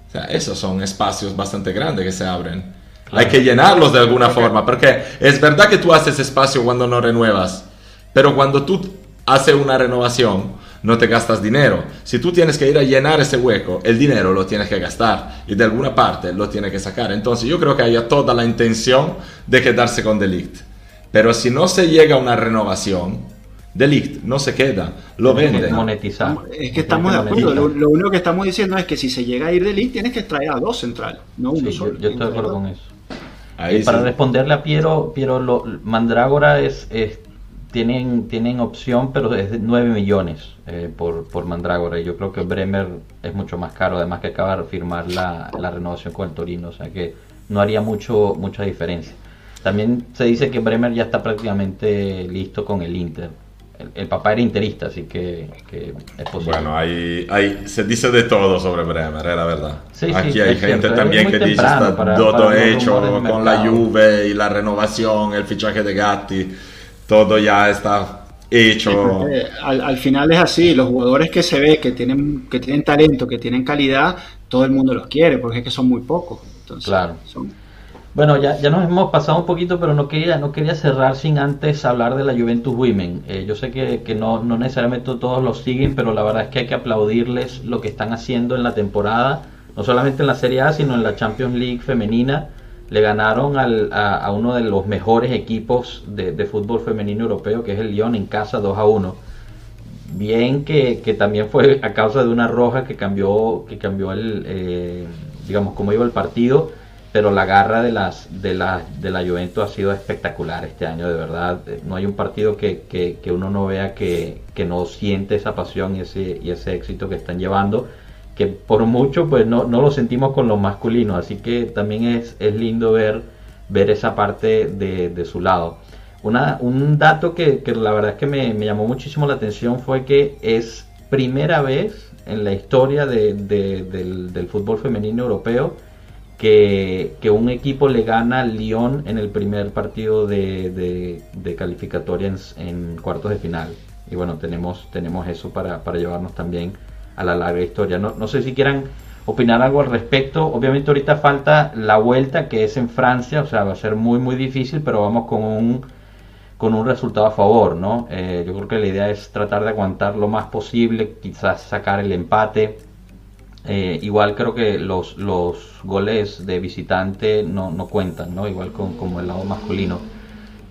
O sea, esos son espacios bastante grandes que se abren. Hay que llenarlos de alguna forma, porque es verdad que tú haces espacio cuando no renuevas, pero cuando tú haces una renovación, no te gastas dinero. Si tú tienes que ir a llenar ese hueco, el dinero lo tienes que gastar y de alguna parte lo tienes que sacar. Entonces yo creo que haya toda la intención de quedarse con Delict. Pero si no se llega a una renovación, Delict no se queda, lo venden. monetizar. Es que estamos de acuerdo. Lo, único que estamos diciendo es que si se llega a ir de Ligt, tienes que traer a dos centrales, no uno Sí, solo. yo estoy de acuerdo con eso. Ahí Y para responderle a Piero, Piero lo, Mandrágora es, es- tienen, tienen opción, pero es de 9 millones eh, por, por Mandrágora. Y yo creo que Bremer es mucho más caro, además que acaba de firmar la, la renovación con el Torino, o sea que no haría mucho mucha diferencia. También se dice que Bremer ya está prácticamente listo con el Inter. El, el papá era interista, así que, que es posible. Bueno, hay, hay, se dice de todo sobre Bremer, es la verdad. Sí, sí, Aquí hay es gente cierto, también es que dice está para- todo para hecho con la. Juve y la renovación, el fichaje de Gatti, todo ya está hecho. Eh, al, al final es así, los jugadores que se ve que tienen, que tienen talento, que tienen calidad, todo el mundo los quiere, porque es que son muy pocos. Entonces, Claro. son- Bueno, ya, ya nos hemos pasado un poquito, pero no quería, no quería cerrar sin antes hablar de la Juventus Women. Eh, yo sé que, que no, no, necesariamente todos los siguen, pero la verdad es que hay que aplaudirles lo que están haciendo en la temporada, no solamente en la Serie A, sino en la Champions League femenina. Le ganaron al, a, uno de los mejores equipos de, de, fútbol femenino europeo, que es el Lyon, en casa 2 a 1. Bien que, que también fue a causa de una roja que cambió, que cambió el, eh, digamos, cómo iba el partido pero la garra de las de la, de la Juventus ha sido espectacular este año, de verdad. No hay un partido que, que, uno no vea que, que, no siente esa pasión y ese, y ese éxito que están llevando, que por mucho pues no, no lo sentimos con los masculinos, así que también es, es lindo ver, ver esa parte de, de su lado. Una, un dato que, que, la verdad es que me, me, llamó muchísimo la atención fue que es primera vez en la historia de, del, del fútbol femenino europeo que, un equipo le gana al Lyon en el primer partido de, de, calificatoria en, cuartos de final. Y bueno, tenemos, tenemos eso para, llevarnos también a la larga historia. No, no sé si quieran opinar algo al respecto. Obviamente ahorita falta la vuelta que es en Francia, o sea, va a ser muy muy difícil, pero vamos con un con un resultado a favor, ¿no? Eh, yo creo que la idea es tratar de aguantar lo más posible, quizás sacar el empate eh, igual creo que los, los goles de visitante no, no cuentan, ¿no? Igual con, como el lado masculino.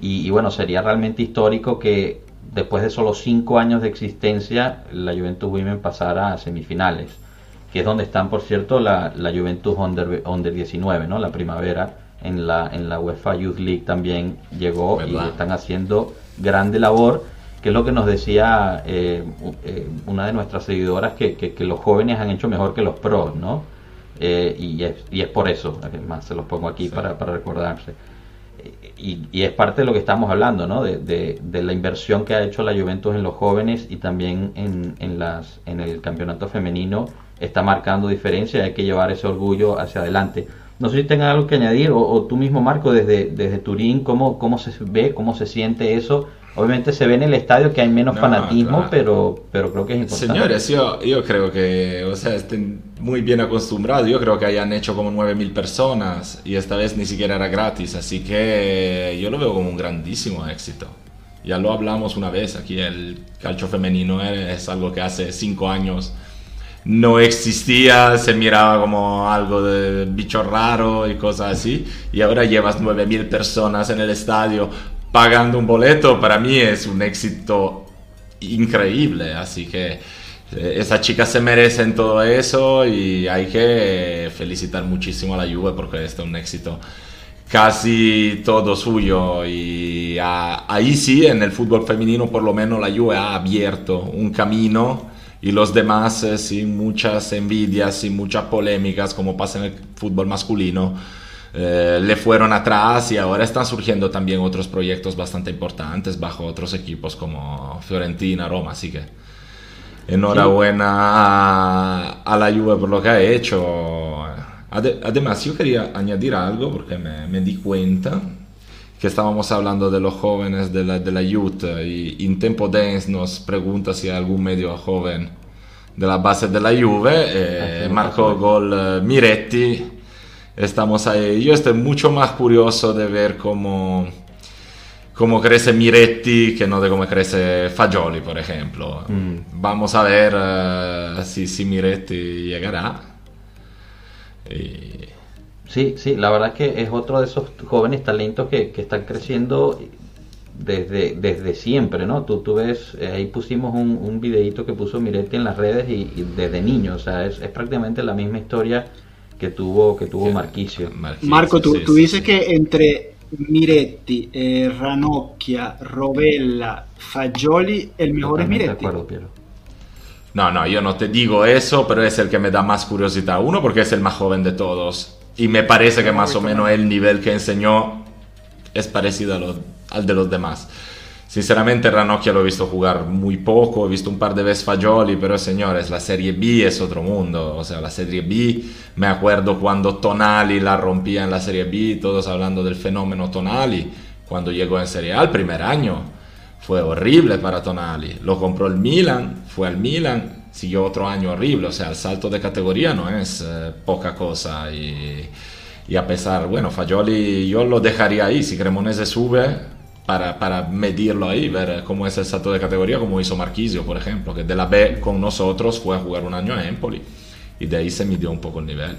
Y, bueno, sería realmente histórico que después de solo cinco años de existencia la Juventus Women pasara a semifinales, que es donde están, por cierto, la, la Juventus Under, Under 19, ¿no? La primavera en la, en la UEFA Youth League también llegó y están haciendo grande labor que es lo que nos decía eh, eh, una de nuestras seguidoras, que, que, los jóvenes han hecho mejor que los pros, ¿no? Eh, y, es, y, es, por eso, además se los pongo aquí para, para, recordarse. Y, y, es parte de lo que estamos hablando, ¿no? De, de, la inversión que ha hecho la Juventus en los jóvenes y también en, en, las, en el campeonato femenino está marcando diferencia, hay que llevar ese orgullo hacia adelante. No sé si tengan algo que añadir, o, o tú mismo, Marco, desde, desde Turín, ¿cómo, ¿cómo se ve, cómo se siente eso? Obviamente se ve en el estadio que hay menos fanatismo, pero, pero creo que es importante. Señores, yo, yo creo que, o sea, estén muy bien acostumbrados. Yo creo que hayan hecho como 9.000 personas y esta vez ni siquiera era gratis, así que yo lo veo como un grandísimo éxito. Ya lo hablamos una vez, aquí el calcio femenino es algo que hace 5 años no existía, se miraba como algo de bicho raro y cosas así, y ahora llevas 9.000 personas en el estadio pagando un boleto, para mí es un éxito increíble. Así que eh, esa chica se merece en todo eso y hay que felicitar muchísimo a la Juve porque es un éxito casi todo suyo y ahí sí en el fútbol femenino por lo menos la Juve ha abierto un camino y los demás eh, sin muchas envidias, sin muchas polémicas como pasa en el fútbol masculino eh, le fueron atrás y ahora están surgiendo también otros proyectos bastante importantes bajo otros equipos como Fiorentina, Roma, así que enhorabuena a, la Juve por lo que ha hecho. además, yo quería añadir algo porque me, di cuenta que estábamos hablando de los jóvenes de la, de la Youth y en Tempo Dance nos pregunta si hay algún medio joven de la base de la Juve, eh, marcó gol eh, Miretti estamos ahí. Yo estoy mucho más curioso de ver cómo, cómo crece Miretti que no de cómo crece Fagioli, por ejemplo. Mm. Vamos a ver uh, si, si, Miretti llegará. Sí, sí, la verdad es que es otro de esos jóvenes talentos que, que están creciendo desde, desde siempre, ¿no? Tú, tú ves, eh, ahí pusimos un, un videito que puso Miretti en las redes y, y desde niño, o sea, es, es prácticamente la misma historia que tuvo, que tuvo Marquisio. Marco, tú, dices que entre Miretti, eh, Ranocchia, Rovella, Fagioli, el mejor es Miretti. No, no, yo no te digo eso, pero es el que me da más curiosidad. Uno, porque es el más joven de todos. Y me parece que más o menos el nivel que enseñó es parecido al de los demás. Sinceramente Ranocchia lo he visto jugar muy poco, he visto un par de veces Fagioli, pero señores, la Serie B es otro mundo. O sea, la Serie B, me acuerdo cuando Tonali la rompía en la Serie B, todos hablando del fenómeno Tonali, cuando llegó en Serie A el primer año. Fue horrible para Tonali. Lo compró el Milan, fue al Milan, siguió otro año horrible. O sea, el salto de categoría no es eh, poca cosa. Y Y a pesar, bueno, Fagioli yo lo dejaría ahí, si Cremonese sube, para, para, medirlo ahí, ver cómo es el salto de categoría, como hizo Marquisio, por ejemplo, que de la B con nosotros fue a jugar un año en Empoli y de ahí se midió un poco el nivel.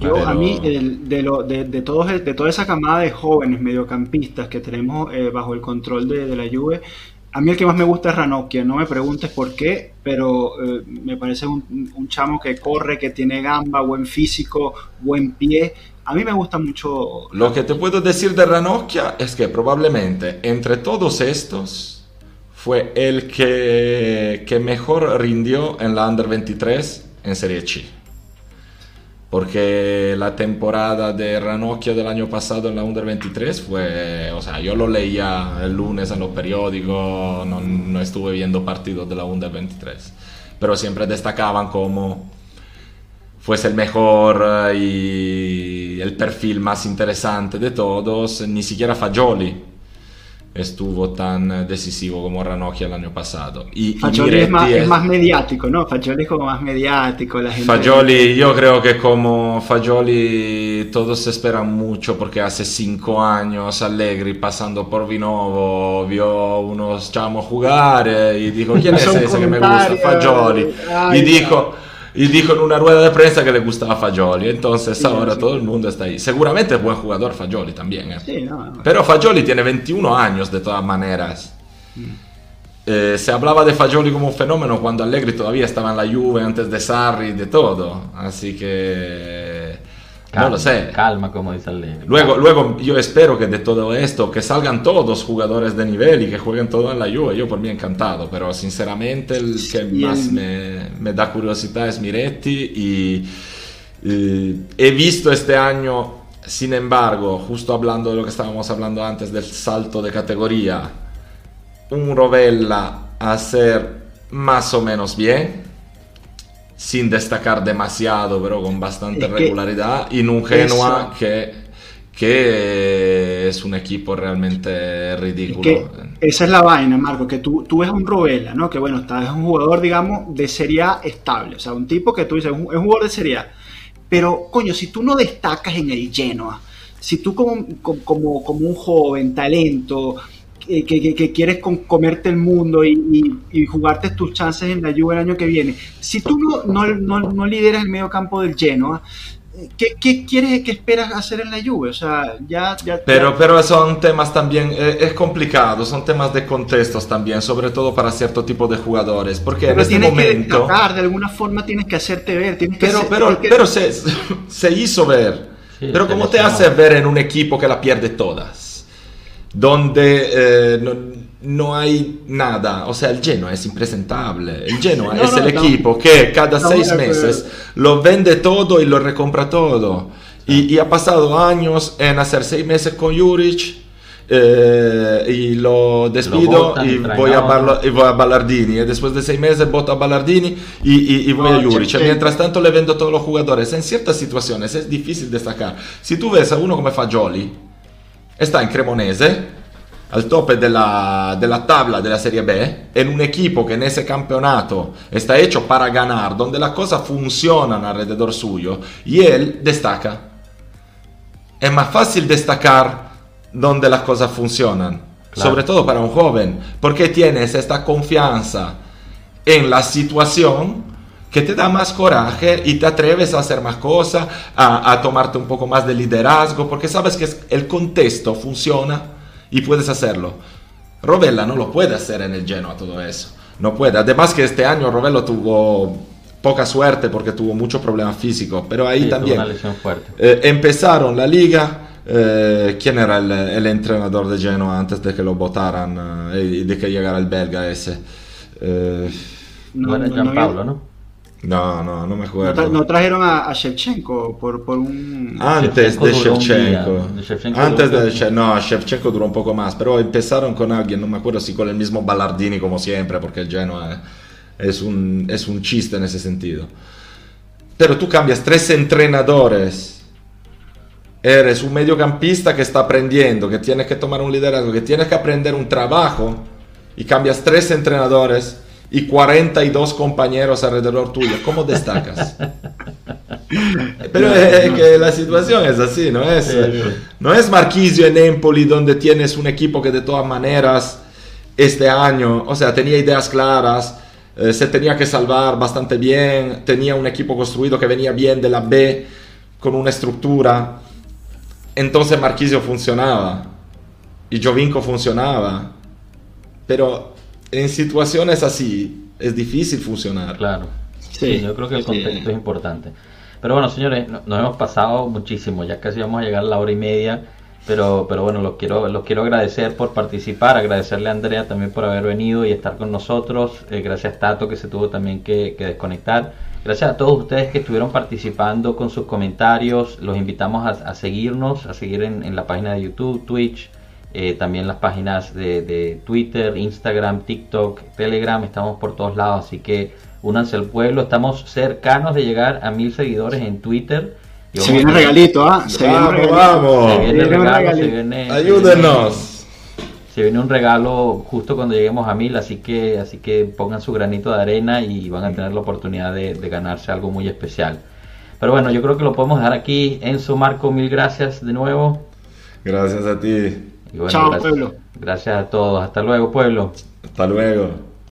Yo, a mí, de, lo, de, de, todos, de toda esa camada de jóvenes mediocampistas que tenemos eh, bajo el control de, de, la Juve, a mí el que más me gusta es Ranocchia. No me preguntes por qué, pero eh, me parece un, un, chamo que corre, que tiene gamba, buen físico, buen pie. A mí me gusta mucho. Lo que te puedo decir de Ranocchia es que probablemente entre todos estos fue el que, que mejor rindió en la Under 23 en Serie C porque la temporada de Ranocchia del año pasado en la Under 23 fue, o sea, yo lo leía el lunes en los periódicos, no, no estuve viendo partidos de la Under 23, pero siempre destacaban como fuese el mejor eh, y el perfil más interesante de todos, ni siquiera Fagioli estuvo tan decisivo como Ranocchia el año pasado. Y, Fagioli es, más, es, más, mediático, ¿no? Fagioli es como más mediático. La gente Fagioli, yo creo que como Fagioli todos esperan mucho porque hace cinco años Allegri pasando por Vinovo vio unos chamos jugar eh, y dijo, ¿quién es ese que me gusta? Fagioli. Ay, y dijo... y dijo en una rueda de prensa que le gustaba Fagioli. Entonces sí, ahora sí. todo el mundo está ahí. Seguramente es buen jugador Fagioli también. ¿eh? Sí, no, no. Pero Fagioli tiene 21 años de todas maneras. Mm. Eh, se hablaba de Fagioli como un fenómeno cuando Allegri todavía estaba en la Juve, antes de Sarri, de todo. Así que... Calma, no lo sé. Calma, como dice Allegri. Luego, luego yo espero que de todo esto, que salgan todos jugadores de nivel y que jueguen todo en la Juve. Yo por mí encantado, pero sinceramente el que más el... me, me, da curiosidad es Miretti y, y, he visto este año, sin embargo, justo hablando de lo que estábamos hablando antes del salto de categoría, un Rovella a hacer más o menos bien sin destacar demasiado, pero con bastante es regularidad, y en un Genoa que, que es un equipo realmente ridículo. esa es la vaina, Marco, que tú, tú ves un Robela, ¿no? Que bueno, está, es un jugador, digamos, de Serie A estable, o sea, un tipo que tú dices, es un, es un jugador de Serie A, pero coño, si tú no destacas en el Genoa, si tú como, como, como un joven, talento, que, que, que, quieres con, comerte el mundo y, y, y, jugarte tus chances en la Juve el año que viene. Si tú no, no, no, no lideras el medio campo del Genoa, ¿Qué, ¿Qué, quieres, qué esperas hacer en la Juve? O sea, ya, ya, pero, ya... pero son temas también, eh, es complicado, son temas de contextos también, sobre todo para cierto tipo de jugadores, porque pero en este momento... Que de alguna forma tienes que hacerte ver, tienes que pero, hacer, pero, pero se, se hizo ver. Sí, pero ¿cómo te hace ver en un equipo que la pierde todas? Donde eh, no, no, hay nada, o sea, el Genoa es impresentable. El Genoa no, es no, el equipo que cada seis meses lo vende todo y lo recompra todo. Y, y, ha pasado años en hacer seis meses con Juric. Eh, y lo despido lo y, voy a Barlo, y voy a Ballardini. Y después de seis meses voto a Ballardini y, y, y voy a Juric. mientras tanto le vendo todos los jugadores. En ciertas situaciones es difícil destacar. Si tú ves a uno come Fagioli está in Cremonese al tope della, della, tabla della Serie B, en un equipo que en ese campeonato está hecho para ganar, donde las cosas funcionan alrededor suyo, y él destaca. Es más fácil destacar donde las cosas funcionan, claro. sobre todo para un joven, porque tienes esta confianza en la situación que te da más coraje y te atreves a hacer más cosas, a, a tomarte un poco más de liderazgo, porque sabes que el contexto funciona y puedes hacerlo. Rovella no lo puede hacer en el Genoa todo eso. No puede. Además que este año Rovella tuvo poca suerte porque tuvo mucho problema físico, pero ahí sí, también fuerte. Eh, empezaron la liga. Eh, ¿Quién era el, el, entrenador de Genoa antes de que lo votaran eh, y de que llegara el belga ese? Eh, no, era Gianpaolo, ¿no? No, no, no me acuerdo. No, no trajeron a, a, Shevchenko por, por un... Antes Shevchenko de Shevchenko. De Shevchenko Antes de Shevchenko. No, Shevchenko duró un poco más, pero empezaron con alguien, no me acuerdo si con el mismo Ballardini como siempre, porque el Genoa es un, es un chiste en ese sentido. Pero tú cambias tres entrenadores. Eres un mediocampista que está aprendiendo, que tiene que tomar un liderazgo, que tiene que aprender un trabajo y cambias tres entrenadores y 42 compañeros alrededor tuyo. ¿Cómo destacas? Pero es que la situación es así, no es, no es Marquisio en Empoli donde tienes un equipo que de todas maneras este año, o sea, tenía ideas claras, eh, se tenía que salvar bastante bien, tenía un equipo construido que venía bien de la B, con una estructura. Entonces Marquisio funcionaba y Jovinko funcionaba. Pero en situaciones así es difícil funcionar. Claro. Sí, yo creo que el contexto es importante. Pero bueno, señores, nos hemos pasado muchísimo, ya casi vamos a llegar a la hora y media, pero, pero bueno, los quiero, los quiero agradecer por participar, agradecerle a Andrea también por haber venido y estar con nosotros, eh, gracias a Tato que se tuvo también que, desconectar, gracias a todos ustedes que estuvieron participando con sus comentarios, los invitamos a, seguirnos, a seguir en, la página de YouTube, Twitch, eh, también las páginas de, de Twitter, Instagram, TikTok, Telegram, estamos por todos lados, así que únanse al pueblo. Estamos cercanos de llegar a mil seguidores en Twitter. se viene regalito, ¿ah? Se viene regalito. Vamos. Se viene regalo, se viene, Ayúdenos. Se viene un regalo justo cuando lleguemos a mil, así que, así que pongan su granito de arena y van a tener la oportunidad de, ganarse algo muy especial. Pero bueno, yo creo que lo podemos dejar aquí. en su Marco, mil gracias de nuevo. Gracias a ti. Chao, pueblo. Gracias a todos. Hasta luego, pueblo. Hasta luego.